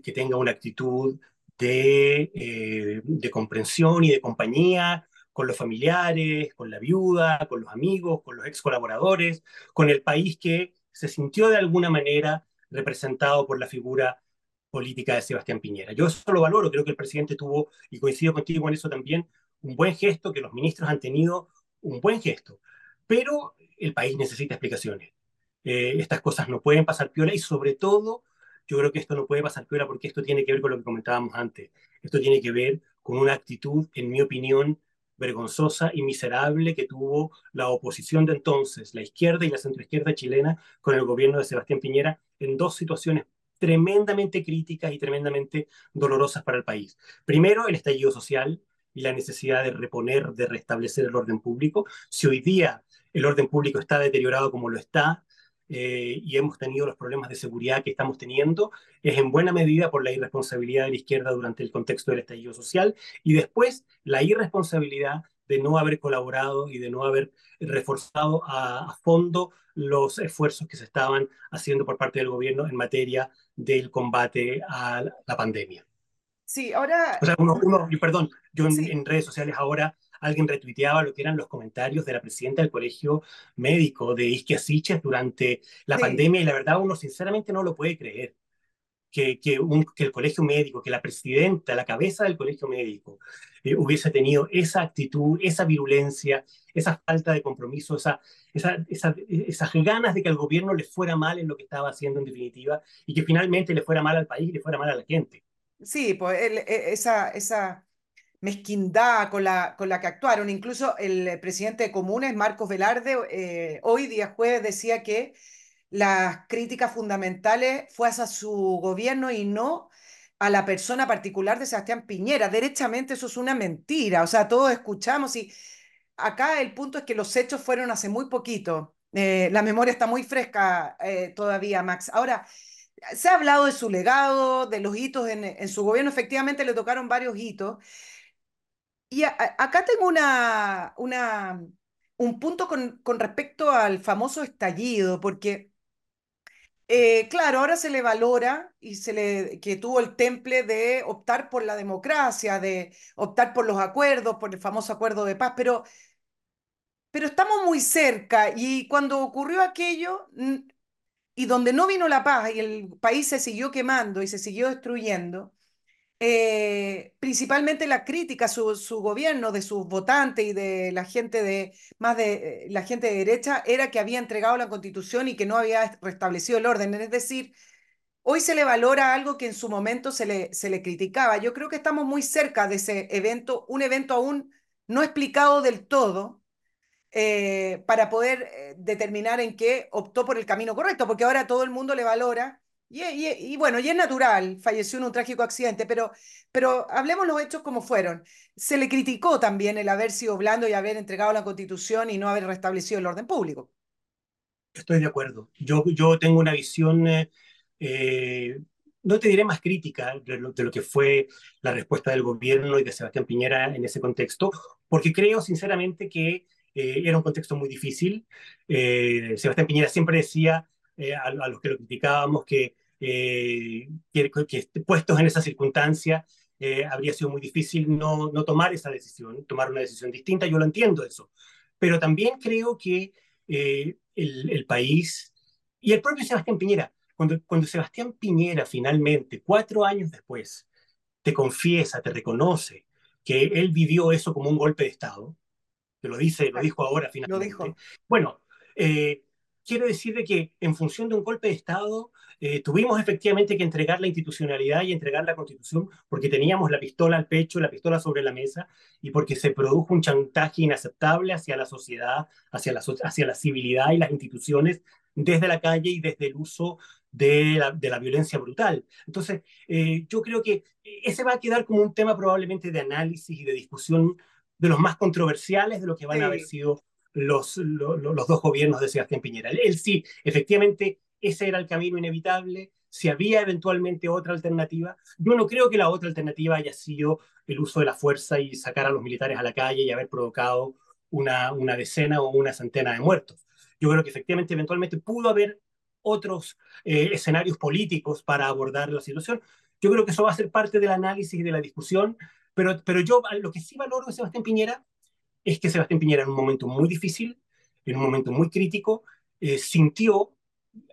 que tenga una actitud de, eh, de comprensión y de compañía con los familiares, con la viuda, con los amigos, con los ex colaboradores, con el país que se sintió de alguna manera representado por la figura política de Sebastián Piñera. Yo eso lo valoro, creo que el presidente tuvo, y coincido contigo en eso también, un buen gesto, que los ministros han tenido un buen gesto, pero el país necesita explicaciones. Eh, estas cosas no pueden pasar piola y sobre todo yo creo que esto no puede pasar piola porque esto tiene que ver con lo que comentábamos antes. Esto tiene que ver con una actitud, en mi opinión, vergonzosa y miserable que tuvo la oposición de entonces, la izquierda y la centroizquierda chilena, con el gobierno de Sebastián Piñera en dos situaciones tremendamente críticas y tremendamente dolorosas para el país. Primero, el estallido social y la necesidad de reponer, de restablecer el orden público. Si hoy día el orden público está deteriorado como lo está, eh, y hemos tenido los problemas de seguridad que estamos teniendo, es en buena medida por la irresponsabilidad de la izquierda durante el contexto del estallido social y después la irresponsabilidad de no haber colaborado y de no haber reforzado a, a, fondo los esfuerzos que se estaban haciendo por parte del gobierno en materia del combate a la pandemia. Sí, ahora... O sea, uno, uno perdón, yo en, sí. en redes sociales ahora alguien retuiteaba lo que eran los comentarios de la presidenta del Colegio Médico de Isquia Siches durante la sí. pandemia y la verdad uno sinceramente no lo puede creer. que, que, un, que, el colegio médico, que la presidenta, la cabeza del colegio médico, eh, hubiese tenido esa actitud, esa virulencia, esa falta de compromiso, esa, esa, esa, esas ganas de que al gobierno le fuera mal en lo que estaba haciendo en definitiva y que finalmente le fuera mal al país y le fuera mal a la gente. Sí, pues el, esa, esa mezquindad con la, con la que actuaron. Incluso el presidente de Comunes, Marcos Velarde, eh, hoy día jueves decía que las críticas fundamentales fue hacia su gobierno y no a la persona particular de Sebastián Piñera. Derechamente eso es una mentira, o sea, todos escuchamos y acá el punto es que los hechos fueron hace muy poquito. Eh, la memoria está muy fresca eh, todavía, Max. Ahora, se ha hablado de su legado, de los hitos en, en su gobierno, efectivamente le tocaron varios hitos. Y acá tengo una, un punto con, con respecto al famoso estallido, porque eh, claro, ahora se le valora y se le que tuvo el temple de optar por la democracia, de optar por los acuerdos, por el famoso acuerdo de paz, pero, pero estamos muy cerca y cuando ocurrió aquello y donde no vino la paz y el país se siguió quemando y se siguió destruyendo, eh, principalmente la crítica su, su, gobierno, de sus votantes y de la gente de más de eh, la gente de derecha, era que había entregado la constitución y que no había restablecido el orden. Es decir, hoy se le valora algo que en su momento se le, se le criticaba. Yo creo que estamos muy cerca de ese evento, un evento aún no explicado del todo, eh, para poder eh, determinar en qué optó por el camino correcto, porque ahora todo el mundo le valora y, bueno, y es natural, falleció en un trágico accidente, pero, pero hablemos los hechos como fueron. Se le criticó también el haber sido blando y haber entregado la constitución y no haber restablecido el orden público. Estoy de acuerdo. Yo, yo tengo una visión, eh, no te diré más crítica de lo, de lo, que fue la respuesta del gobierno y de Sebastián Piñera en ese contexto, porque creo sinceramente que eh, era un contexto muy difícil. Eh, Sebastián Piñera siempre decía a, a los que lo criticábamos que eh, que, que, puestos en esa circunstancia eh, habría sido muy difícil no, no tomar esa decisión, tomar una decisión distinta, yo lo entiendo eso, pero también creo que eh, el, el, país y el propio Sebastián Piñera, cuando, cuando Sebastián Piñera finalmente, cuatro años después, te confiesa, te reconoce que él vivió eso como un golpe de Estado, que lo dice, lo dijo ahora finalmente. Lo dijo. Bueno, eh, quiere decir de que en función de un golpe de Estado eh, tuvimos efectivamente que entregar la institucionalidad y entregar la constitución porque teníamos la pistola al pecho, la pistola sobre la mesa y porque se produjo un chantaje inaceptable hacia la sociedad, hacia la, hacia la civilidad y las instituciones desde la calle y desde el uso de la, de la violencia brutal. Entonces, eh, yo creo que ese va a quedar como un tema probablemente de análisis y de discusión de los más controversiales de lo que van sí. a haber sido los, los, dos gobiernos de Sebastián Piñera. Él, sí, efectivamente, ese era el camino inevitable, si había eventualmente otra alternativa. Yo no creo que la otra alternativa haya sido el uso de la fuerza y sacar a los militares a la calle y haber provocado una, una decena o una centena de muertos. Yo creo que efectivamente, eventualmente pudo haber otros eh, escenarios políticos para abordar la situación. Yo creo que eso va a ser parte del análisis y de la discusión, pero, pero yo lo que sí valoro de Sebastián Piñera es que Sebastián Piñera en un momento muy difícil, en un momento muy crítico, eh, sintió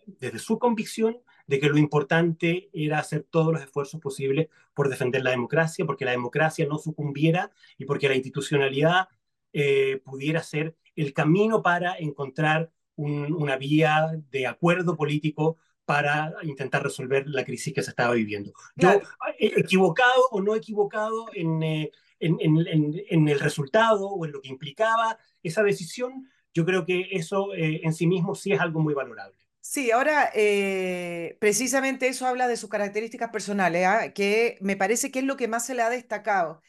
desde su convicción de que lo importante era hacer todos los esfuerzos posibles por defender la democracia, porque la democracia no sucumbiera y porque la institucionalidad eh, pudiera ser el camino para encontrar un, una vía de acuerdo político para intentar resolver la crisis que se estaba viviendo. Yo, eh, equivocado o no equivocado en, eh, en, en, en, el resultado o en lo que implicaba esa decisión, yo creo que eso eh, en sí mismo sí es algo muy valorable. Sí, ahora eh, precisamente eso habla de sus características personales, ¿eh? que me parece que es lo que más se le ha destacado.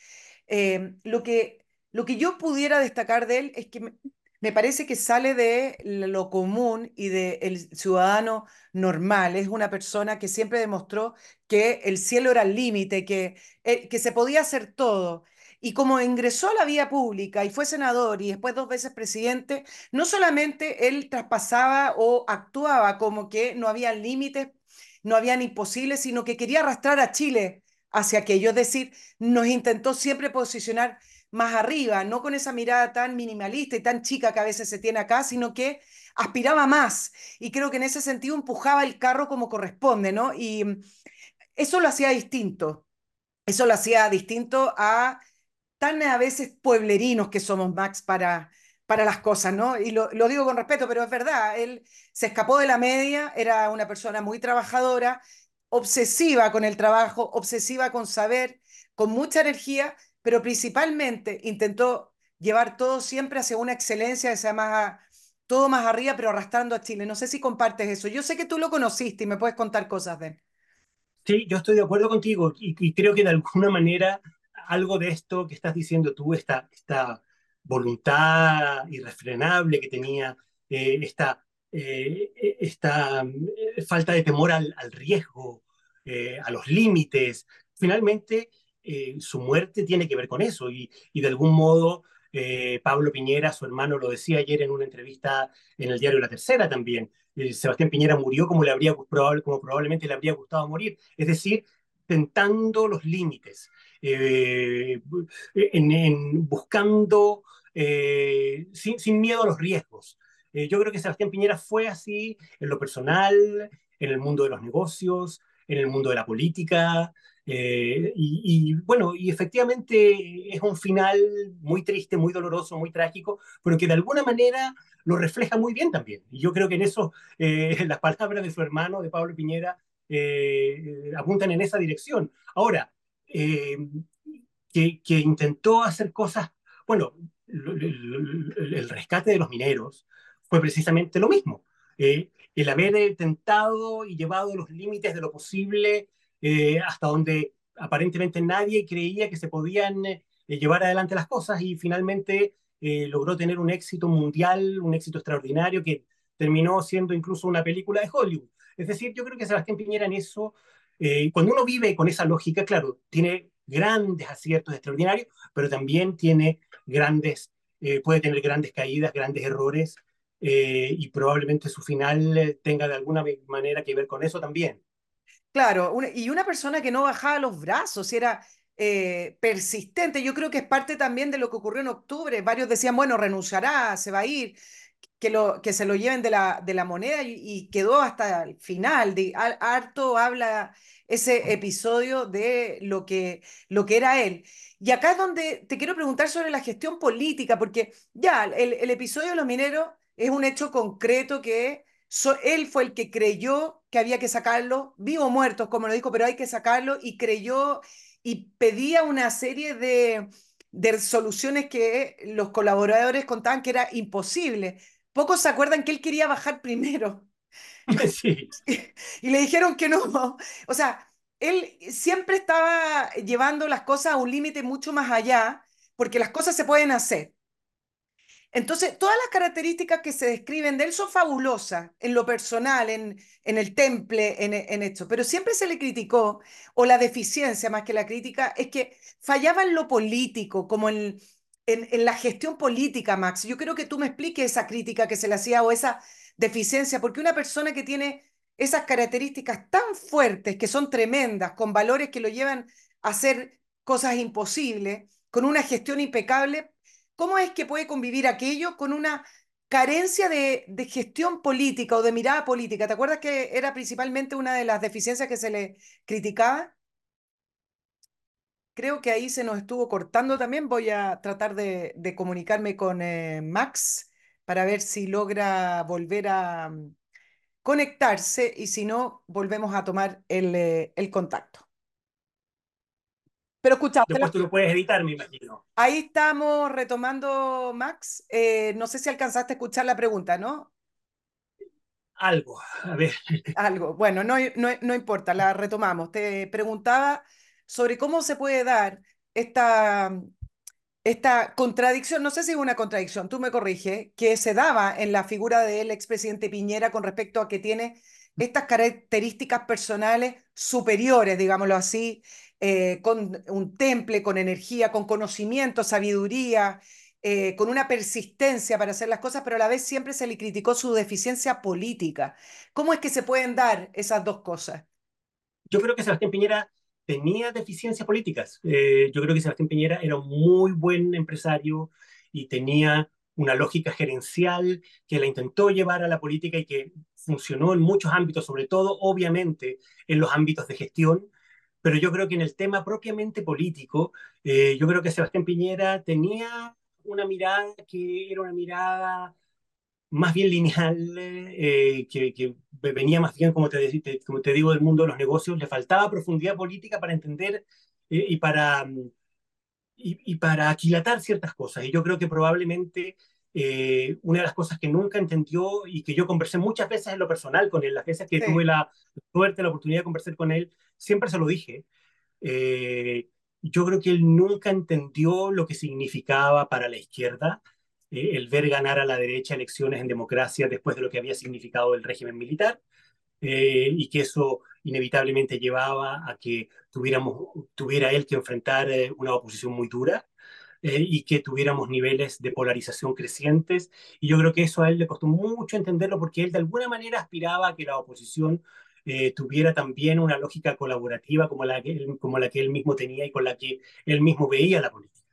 Eh, lo, que, lo que yo pudiera destacar de él es que me, me parece que sale de lo común y del de ciudadano normal. Es una persona que siempre demostró que el cielo era el límite, que, eh, que se podía hacer todo. Y como ingresó a la vía pública y fue senador y después dos veces presidente, no solamente él traspasaba o actuaba como que no había límites, no habían imposibles, sino que quería arrastrar a Chile hacia aquello. Es decir, nos intentó siempre posicionar más arriba, no con esa mirada tan minimalista y tan chica que a veces se tiene acá, sino que aspiraba más. Y creo que en ese sentido empujaba el carro como corresponde, ¿no? Y eso lo hacía distinto. Eso lo hacía distinto a tan a veces pueblerinos que somos, Max, para, para las cosas, ¿no? Y lo, lo, digo con respeto, pero es verdad, él se escapó de la media, era una persona muy trabajadora, obsesiva con el trabajo, obsesiva con saber, con mucha energía, pero principalmente intentó llevar todo siempre hacia una excelencia sea más, todo más arriba, pero arrastrando a Chile. No sé si compartes eso. Yo sé que tú lo conociste y me puedes contar cosas de él. Sí, yo estoy de acuerdo contigo y creo que de alguna manera algo de esto que estás diciendo tú, esta, esta voluntad irrefrenable que tenía, eh, esta, eh, esta eh, falta de temor al, al riesgo, eh, a los límites, finalmente eh, su muerte tiene que ver con eso y, y de algún modo eh, Pablo Piñera, su hermano, lo decía ayer en una entrevista en el diario La Tercera también. Sebastián Piñera murió como, le habría, como probablemente le habría gustado morir, es decir, tentando los límites, eh, en, en, buscando eh, sin, sin, miedo a los riesgos. Eh, yo creo que Sebastián Piñera fue así en lo personal, en el mundo de los negocios, en el mundo de la política, eh, y, y, bueno, y efectivamente es un final muy triste, muy doloroso, muy trágico, pero que de alguna manera lo refleja muy bien también. Y yo creo que en eso eh, las palabras de su hermano, de Pablo Piñera, eh, apuntan en esa dirección. Ahora, eh, que, intentó hacer cosas, bueno, el, rescate de los mineros fue precisamente lo mismo. Eh, el haber tentado y llevado los límites de lo posible eh, hasta donde aparentemente nadie creía que se podían llevar adelante las cosas y finalmente logró tener un éxito mundial, un éxito extraordinario que terminó siendo incluso una película de Hollywood. Es decir, yo creo que Sebastián Piñera en eso, eh, cuando uno vive con esa lógica, claro, tiene grandes aciertos extraordinarios, pero también tiene grandes, eh, puede tener grandes caídas, grandes errores, y probablemente su final tenga de alguna manera que ver con eso también. Claro, una, y una persona que no bajaba los brazos, era eh, persistente. Yo creo que es parte también de lo que ocurrió en octubre. Varios decían, bueno, renunciará, se va a ir, que, lo, que se lo lleven de la, de la moneda y, y quedó hasta el final. De, harto habla ese episodio de lo que, lo que era él. Y acá es donde te quiero preguntar sobre la gestión política, porque ya el, el episodio de los mineros es un hecho concreto que So, él fue el que creyó que había que sacarlo, vivo o muerto, como lo dijo, pero hay que sacarlo y creyó y pedía una serie de, de soluciones que los colaboradores contaban que era imposible. Pocos se acuerdan que él quería bajar primero. Sí. Y, le dijeron que no. O sea, él siempre estaba llevando las cosas a un límite mucho más allá, porque las cosas se pueden hacer. Entonces, todas las características que se describen de él son fabulosas en lo personal, en, en el temple, en, en, esto, pero siempre se le criticó, o la deficiencia más que la crítica, es que fallaba en lo político, como en, en, la gestión política, Max. Yo creo que tú me expliques esa crítica que se le hacía o esa deficiencia, porque una persona que tiene esas características tan fuertes, que son tremendas, con valores que lo llevan a hacer cosas imposibles, con una gestión impecable, ¿Cómo es que puede convivir aquello con una carencia de, de, gestión política o de mirada política? ¿Te acuerdas que era principalmente una de las deficiencias que se le criticaba? Creo que ahí se nos estuvo cortando también. Voy a tratar de, de comunicarme con eh, Max para ver si logra volver a um, conectarse y si no, volvemos a tomar el, eh, el contacto. Pero escuchaste. Después tú lo puedes editar, me imagino. Ahí estamos retomando, Max. Eh, no sé si alcanzaste a escuchar la pregunta, ¿no? Algo, a ver. Algo. Bueno, no, no, no importa, la retomamos. Te preguntaba sobre cómo se puede dar esta, esta contradicción, no sé si es una contradicción, tú me corrige, que se daba en la figura del expresidente Piñera con respecto a que tiene estas características personales superiores, digámoslo así, eh, con un temple, con energía, con conocimiento, sabiduría, eh, con una persistencia para hacer las cosas, pero a la vez siempre se le criticó su deficiencia política. ¿Cómo es que se pueden dar esas dos cosas? Yo creo que Sebastián Piñera tenía deficiencias políticas. Eh, yo creo que Sebastián Piñera era un muy buen empresario y tenía una lógica gerencial que la intentó llevar a la política y que funcionó en muchos ámbitos, sobre todo, obviamente, en los ámbitos de gestión pero yo creo que en el tema propiamente político, eh, yo creo que Sebastián Piñera tenía una mirada que era una mirada más bien lineal, eh, que, que, venía más bien, como te, como te digo, del mundo de los negocios, le faltaba profundidad política para entender eh, y, para, y, y, para aquilatar ciertas cosas. Y yo creo que probablemente eh, una de las cosas que nunca entendió y que yo conversé muchas veces en lo personal con él, las veces que sí. tuve la suerte, la oportunidad de conversar con él, siempre se lo dije. Eh, yo creo que él nunca entendió lo que significaba para la izquierda eh, el ver ganar a la derecha elecciones en democracia después de lo que había significado el régimen militar. Eh, y que eso inevitablemente llevaba a que tuviéramos, tuviera él que enfrentar eh, una oposición muy dura y que tuviéramos niveles de polarización crecientes. Y yo creo que eso a él le costó mucho entenderlo porque él de alguna manera aspiraba a que la oposición tuviera también una lógica colaborativa como la, que él, como la que él mismo tenía y con la que él mismo veía la política.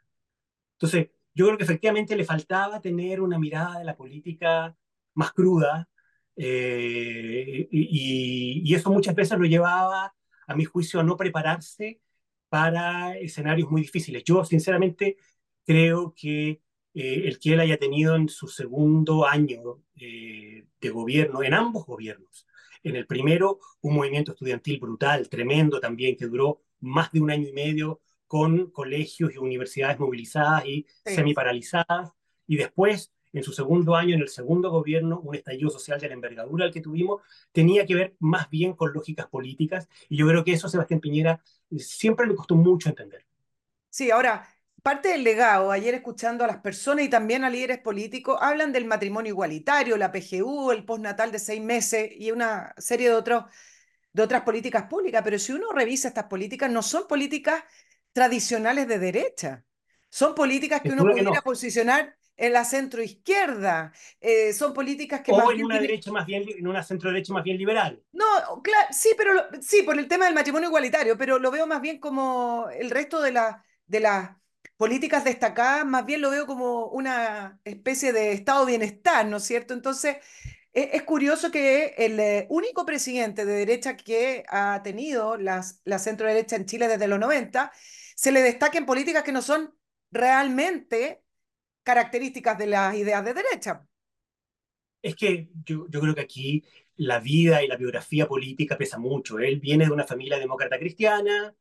Entonces, yo creo que efectivamente le faltaba tener una mirada de la política más cruda, eh, y, y, eso muchas veces lo llevaba, a mi juicio, a no prepararse para escenarios muy difíciles. Yo, sinceramente, creo que eh, el que él haya tenido en su segundo año eh, de gobierno, en ambos gobiernos, en el primero, un movimiento estudiantil brutal, tremendo también, que duró más de un año y medio con colegios y universidades movilizadas y sí. semiparalizadas, y después en su segundo año, en el segundo gobierno, un estallido social de la envergadura al que tuvimos, tenía que ver más bien con lógicas políticas, y yo creo que eso Sebastián Piñera siempre le costó mucho entender. Sí, ahora, parte del legado, ayer escuchando a las personas y también a líderes políticos, hablan del matrimonio igualitario, la PGU, el postnatal de seis meses y una serie de, otros, de otras políticas públicas, pero si uno revisa estas políticas, no son políticas tradicionales de derecha, son políticas que uno pudiera no. posicionar en la centro izquierda. Eh, son políticas que. O más en una derecha más bien, en una centro derecha más bien liberal. No, claro, sí, pero lo, sí, por el tema del matrimonio igualitario, pero lo veo más bien como el resto de las de las políticas destacadas, más bien lo veo como una especie de estado de bienestar, ¿no es cierto? Entonces, es, es curioso que el eh, único presidente de derecha que ha tenido las, la centro derecha en Chile desde los 90 se le destaquen políticas que no son realmente características de las ideas de derecha. Es que yo, yo, creo que aquí la vida y la biografía política pesa mucho. Él viene de una familia demócrata cristiana,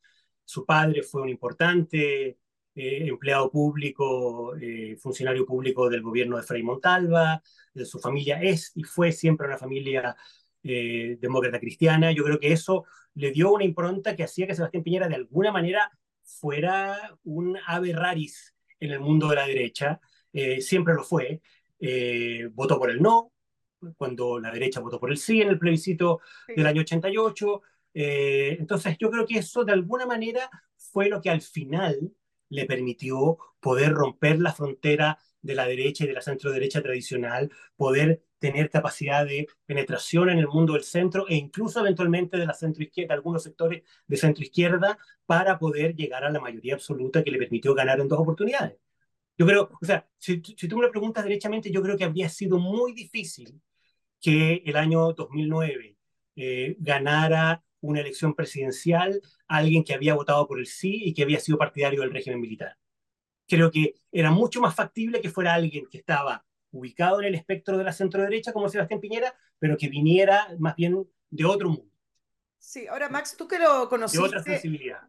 su padre fue un importante eh, empleado público, eh, funcionario público del gobierno de Frei Montalva, su familia es y fue siempre una familia eh, demócrata cristiana. Yo creo que eso le dio una impronta que hacía que Sebastián Piñera de alguna manera fuera un ave raris en el mundo de la derecha, eh, siempre lo fue, eh, votó por el no, cuando la derecha votó por el sí en el plebiscito sí. del año 88. Eh, entonces yo creo que eso de alguna manera fue lo que al final le permitió poder romper la frontera de la derecha y de la centro derecha tradicional, poder tener capacidad de penetración en el mundo del centro e incluso eventualmente de la centro izquierda, algunos sectores de centro izquierda, para poder llegar a la mayoría absoluta que le permitió ganar en dos oportunidades. Yo creo, o sea, si, si tú me lo preguntas derechamente, yo creo que habría sido muy difícil que el año 2009 eh, ganara una elección presidencial alguien que había votado por el sí y que había sido partidario del régimen militar. Creo que era mucho más factible que fuera alguien que estaba ubicado en el espectro de la centro derecha como Sebastián Piñera, pero que viniera más bien de otro mundo. Sí, ahora Max, tú que lo conociste. De otra sensibilidad.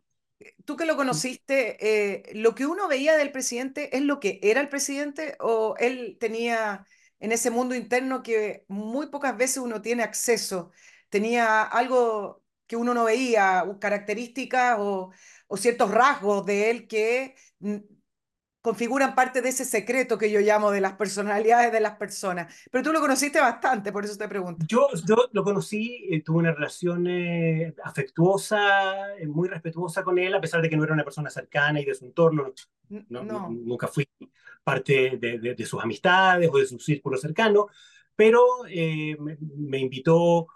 Tú que lo conociste, eh, ¿lo que uno veía del presidente es lo que era el presidente o él tenía en ese mundo interno que muy pocas veces uno tiene acceso? ¿Tenía algo que uno no veía, características o, o ciertos rasgos de él que configuran parte de ese secreto que yo llamo de las personalidades de las personas. Pero tú lo conociste bastante, por eso te pregunto. Yo, yo lo conocí, eh, tuve una relación eh, afectuosa, eh, muy respetuosa con él, a pesar de que no era una persona cercana y de su entorno. No, no. Nunca fui parte de, de, de, sus amistades o de su círculo cercano, pero eh, me, me, invitó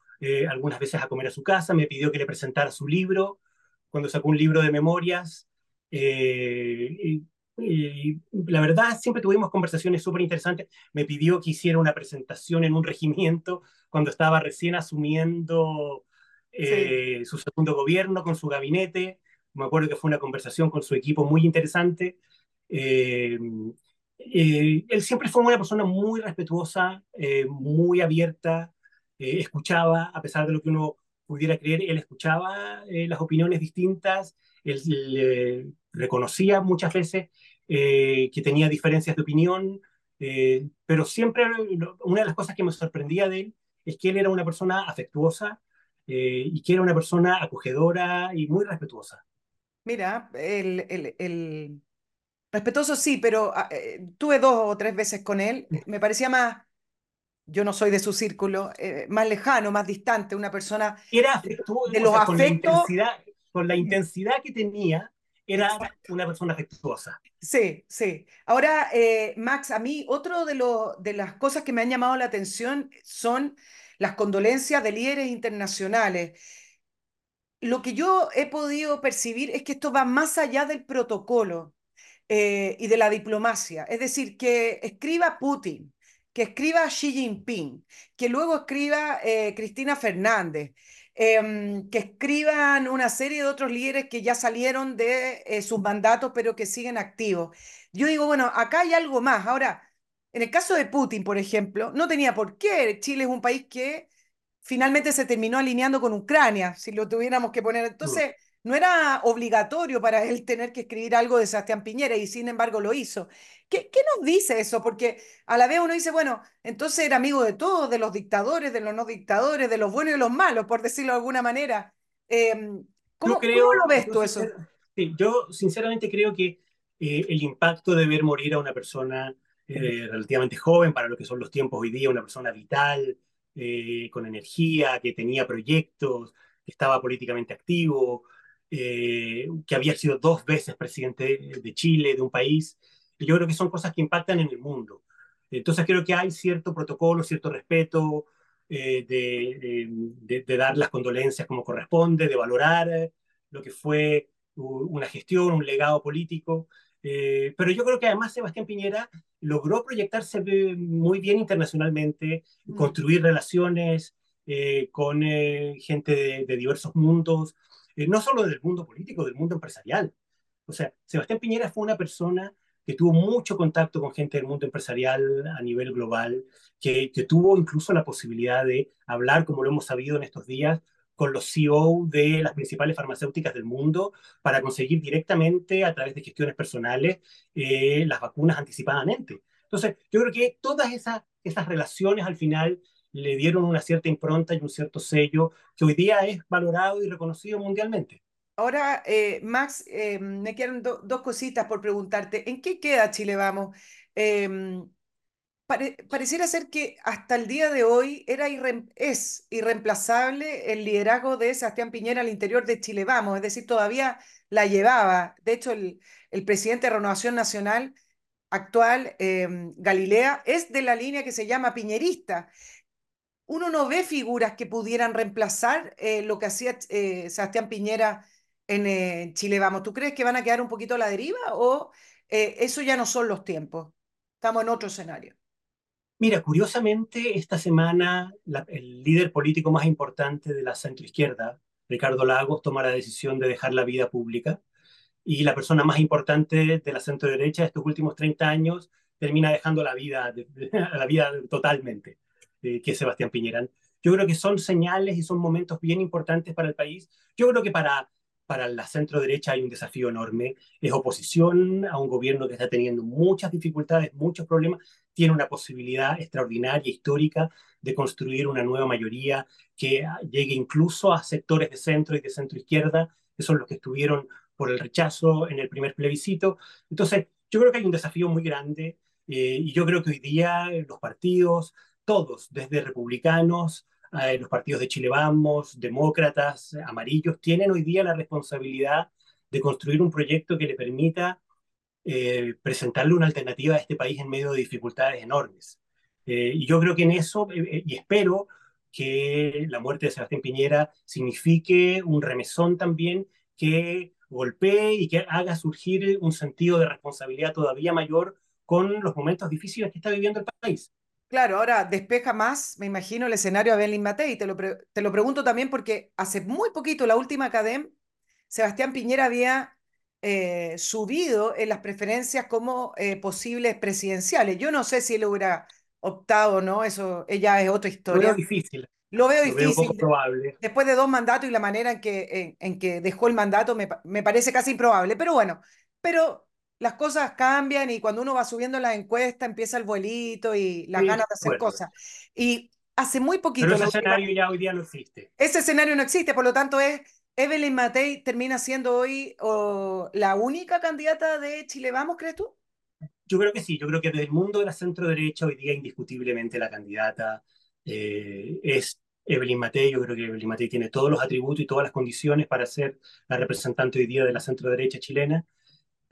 algunas veces a comer a su casa, me pidió que le presentara su libro, cuando sacó un libro de memorias. Y, y la verdad, siempre tuvimos conversaciones súper interesantes. Me pidió que hiciera una presentación en un regimiento cuando estaba recién asumiendo eh, su segundo gobierno, con su gabinete. Me acuerdo que fue una conversación con su equipo muy interesante. Eh, eh, él siempre fue una persona muy respetuosa, muy abierta, escuchaba, a pesar de lo que uno pudiera creer, él escuchaba las opiniones distintas, él reconocía muchas veces que tenía diferencias de opinión, pero siempre una de las cosas que me sorprendía de él es que él era una persona afectuosa, eh, y que era una persona acogedora y muy respetuosa. Mira, el, el, el... respetuoso sí, pero ah, eh, tuve dos o tres veces con él, me parecía más, yo no soy de su círculo, eh, más lejano, más distante, una persona era afectuoso, de los afectos. Con la, intensidad, con la intensidad que tenía, era una persona afectuosa. Sí, sí. Ahora, Max, a mí, otro de, lo, de las cosas que me han llamado la atención son las condolencias de líderes internacionales. Lo que yo he podido percibir es que esto va más allá del protocolo eh, y de la diplomacia. Es decir, que escriba Putin, que escriba Xi Jinping, que luego escriba eh, Cristina Fernández, em, que escriban una serie de otros líderes que ya salieron de eh, sus mandatos, pero que siguen activos. Yo digo, bueno, acá hay algo más. Ahora, en el caso de Putin, por ejemplo, no tenía por qué. Chile es un país que finalmente se terminó alineando con Ucrania, si lo tuviéramos que poner. Entonces, no era obligatorio para él tener que escribir algo de Sebastián Piñera y sin embargo lo hizo. ¿Qué, qué nos dice eso? Porque a la vez uno dice, bueno, entonces era amigo de todos, de los dictadores, de los no dictadores, de los buenos y los malos, por decirlo de alguna manera. Em, ¿cómo, creo, lo ves tú eso? Sí, yo sinceramente creo que eh, el impacto de ver morir a una persona eh, relativamente joven para lo que son los tiempos hoy día, una persona vital, eh, con energía, que tenía proyectos, que estaba políticamente activo, eh, que había sido dos veces presidente de Chile, de un país. Y yo creo que son cosas que impactan en el mundo. Entonces creo que hay cierto protocolo, cierto respeto de, de, de, dar las condolencias como corresponde, de valorar lo que fue una gestión, un legado político. Eh, pero yo creo que además Sebastián Piñera logró proyectarse muy bien internacionalmente, mm. construir relaciones eh, con eh, gente de, diversos mundos, no solo del mundo político, del mundo empresarial. O sea, Sebastián Piñera fue una persona que tuvo mucho contacto con gente del mundo empresarial a nivel global, que, que tuvo incluso la posibilidad de hablar, como lo hemos sabido en estos días, con los CEO de las principales farmacéuticas del mundo para conseguir directamente a través de gestiones personales eh, las vacunas anticipadamente. Entonces, yo creo que todas esas, esas relaciones al final le dieron una cierta impronta y un cierto sello que hoy día es valorado y reconocido mundialmente. Ahora, eh, Max, eh, me quedan dos cositas por preguntarte. ¿En qué queda Chile Vamos? Em, pareciera ser que hasta el día de hoy era es irreemplazable el liderazgo de Sebastián Piñera al interior de Chile Vamos, es decir, todavía la llevaba. De hecho, el, el presidente de Renovación Nacional actual, em, Galilea, es de la línea que se llama piñerista. Uno no ve figuras que pudieran reemplazar eh, lo que hacía eh, Sebastián Piñera en eh, Chile Vamos. ¿Tú crees que van a quedar un poquito a la deriva o eso ya no son los tiempos? Estamos en otro escenario. Mira, curiosamente, esta semana el líder político más importante de la centroizquierda, Ricardo Lagos, toma la decisión de dejar la vida pública y la persona más importante de la centro derecha de estos últimos 30 años termina dejando la vida, la vida totalmente, que es Sebastián Piñera. Yo creo que son señales y son momentos bien importantes para el país. Yo creo que para para la centro derecha hay un desafío enorme. Es oposición a un gobierno que está teniendo muchas dificultades, muchos problemas. Tiene una posibilidad extraordinaria, histórica, de construir una nueva mayoría que llegue incluso a sectores de centro y de centro izquierda, que son los que estuvieron por el rechazo en el primer plebiscito. Entonces, yo creo que hay un desafío muy grande eh, y yo creo que hoy día los partidos, todos, desde republicanos, eh, los partidos de Chile Vamos, demócratas, amarillos, tienen hoy día la responsabilidad de construir un proyecto que le permita eh, presentarle una alternativa a este país en medio de dificultades enormes. Eh, y yo creo que en eso, y espero que la muerte de Sebastián Piñera signifique un remesón también que golpee y que haga surgir un sentido de responsabilidad todavía mayor con los momentos difíciles que está viviendo el país. Claro, ahora despeja más, me imagino, el escenario a Belín Matei. Te lo, te lo pregunto también porque hace muy poquito, la última academia, Sebastián Piñera había eh, subido en las preferencias como eh, posibles presidenciales. Yo no sé si él hubiera optado o no, eso ella es otra historia. Lo veo difícil. Lo veo difícil. Lo veo poco probable. Después de dos mandatos y la manera en que, en, en que dejó el mandato me, me, parece casi improbable. Pero bueno, pero las cosas cambian y cuando uno va subiendo la encuesta empieza el vuelito y las sí, ganas de hacer bueno. cosas. Y hace muy poquito... Pero ese escenario última, ya hoy día no existe. Ese escenario no existe, por lo tanto es... Evelyn Matei termina siendo hoy la única candidata de Chile Vamos, ¿crees tú? Yo creo que sí, yo creo que desde el mundo de la centro derecha hoy día indiscutiblemente la candidata eh, es Evelyn Matei. Yo creo que Evelyn Matei tiene todos los atributos y todas las condiciones para ser la representante hoy día de la centro derecha chilena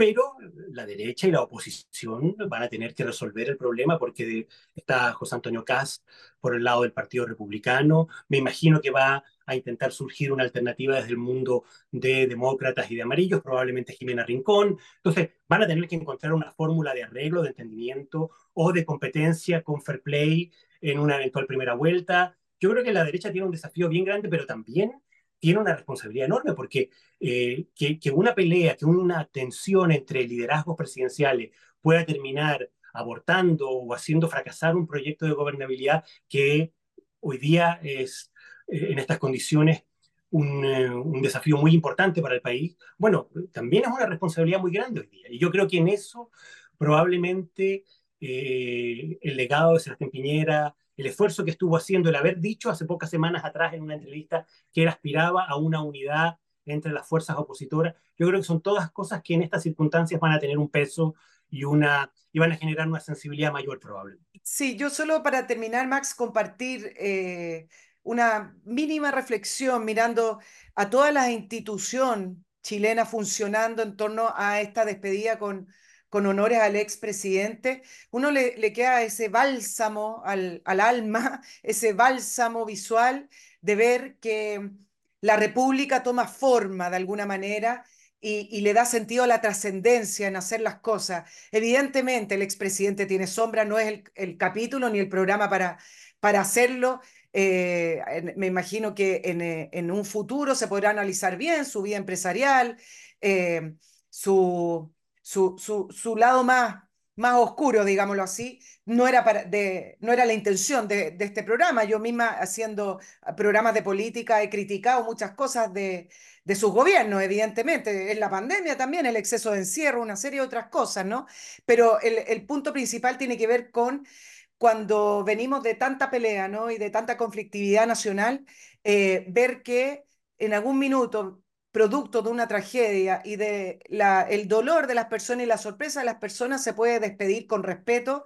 pero la derecha y la oposición van a tener que resolver el problema porque está José Antonio Caz por el lado del Partido Republicano. Me imagino que va a intentar surgir una alternativa desde el mundo de demócratas y de amarillos, probablemente Jimena Rincón. Entonces, van a tener que encontrar una fórmula de arreglo, de entendimiento o de competencia con fair play en una eventual primera vuelta. Yo creo que la derecha tiene un desafío bien grande, pero también tiene una responsabilidad enorme porque eh, que, una pelea, que una tensión entre liderazgos presidenciales pueda terminar abortando o haciendo fracasar un proyecto de gobernabilidad que hoy día es eh, en estas condiciones un, eh, un, desafío muy importante para el país, bueno, también es una responsabilidad muy grande hoy día. Y yo creo que en eso probablemente el legado de Sebastián Piñera, el esfuerzo que estuvo haciendo, el haber dicho hace pocas semanas atrás en una entrevista que él aspiraba a una unidad entre las fuerzas opositoras. Yo creo que son todas cosas que en estas circunstancias van a tener un peso y, una, y van a generar una sensibilidad mayor probablemente. Sí, yo solo para terminar, Max, compartir eh, una mínima reflexión mirando a toda la institución chilena funcionando en torno a esta despedida con, con honores al expresidente, uno le, le, queda ese bálsamo al, al, alma, ese bálsamo visual de ver que la república toma forma de alguna manera y, le da sentido a la trascendencia en hacer las cosas. Evidentemente el expresidente tiene sombra, no es el, el capítulo ni el programa para, para hacerlo. Eh, me imagino que en, en, un futuro se podrá analizar bien su vida empresarial, eh, su su, su, lado más, más oscuro, digámoslo así, no era, para, de, no era la intención de, de, este programa. Yo misma haciendo programas de política he criticado muchas cosas de, de sus gobiernos, evidentemente, en la pandemia también, el exceso de encierro, una serie de otras cosas, ¿no? Pero el, el punto principal tiene que ver con cuando venimos de tanta pelea, ¿no? Y de tanta conflictividad nacional, eh, ver que en algún minuto producto de una tragedia y de el dolor de las personas y la sorpresa de las personas se puede despedir con respeto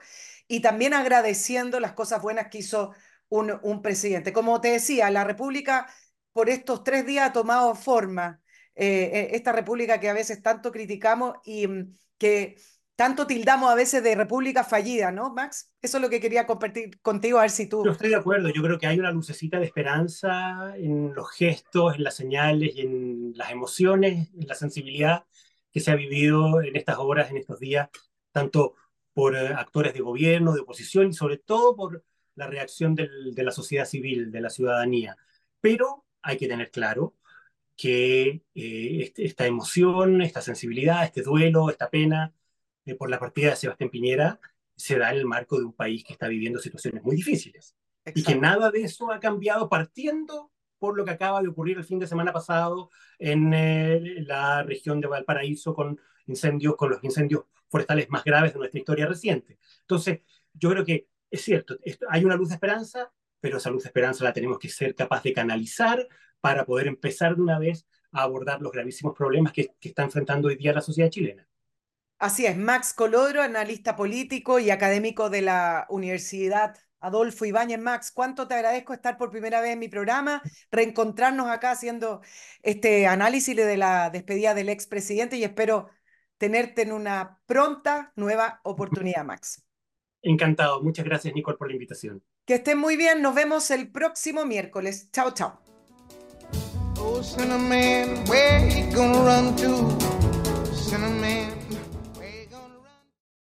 y también agradeciendo las cosas buenas que hizo un, un presidente. Como te decía, la República por estos tres días ha tomado forma, eh, esta República que a veces tanto criticamos y mm, que tanto tildamos a veces de república fallida, ¿no, Max? Eso es lo que quería compartir contigo, a ver si tú... Yo estoy de acuerdo, yo creo que hay una lucecita de esperanza en los gestos, en las señales y en las emociones, en la sensibilidad que se ha vivido en estas horas, en estos días, tanto por eh, actores de gobierno, de oposición y sobre todo por la reacción del, de la sociedad civil, de la ciudadanía. Pero hay que tener claro que eh, este, esta emoción, esta sensibilidad, este duelo, esta pena, eh, por la partida de Sebastián Piñera se da en el marco de un país que está viviendo situaciones muy difíciles. Exacto. Y que nada de eso ha cambiado partiendo por lo que acaba de ocurrir el fin de semana pasado en eh, la región de Valparaíso con incendios, con los incendios forestales más graves de nuestra historia reciente. Entonces, yo creo que es cierto, esto, hay una luz de esperanza, pero esa luz de esperanza la tenemos que ser capaz de canalizar para poder empezar de una vez a abordar los gravísimos problemas que, que está enfrentando hoy día la sociedad chilena. Así es, Max Colodro, analista político y académico de la Universidad Adolfo Ibáñez. Max, cuánto te agradezco estar por primera vez en mi programa, reencontrarnos acá haciendo este análisis de la despedida del expresidente y espero tenerte en una pronta nueva oportunidad, Max. Encantado. Muchas gracias, Nicole, por la invitación. Que estén muy bien. Nos vemos el próximo miércoles. Chao, chao. Oh,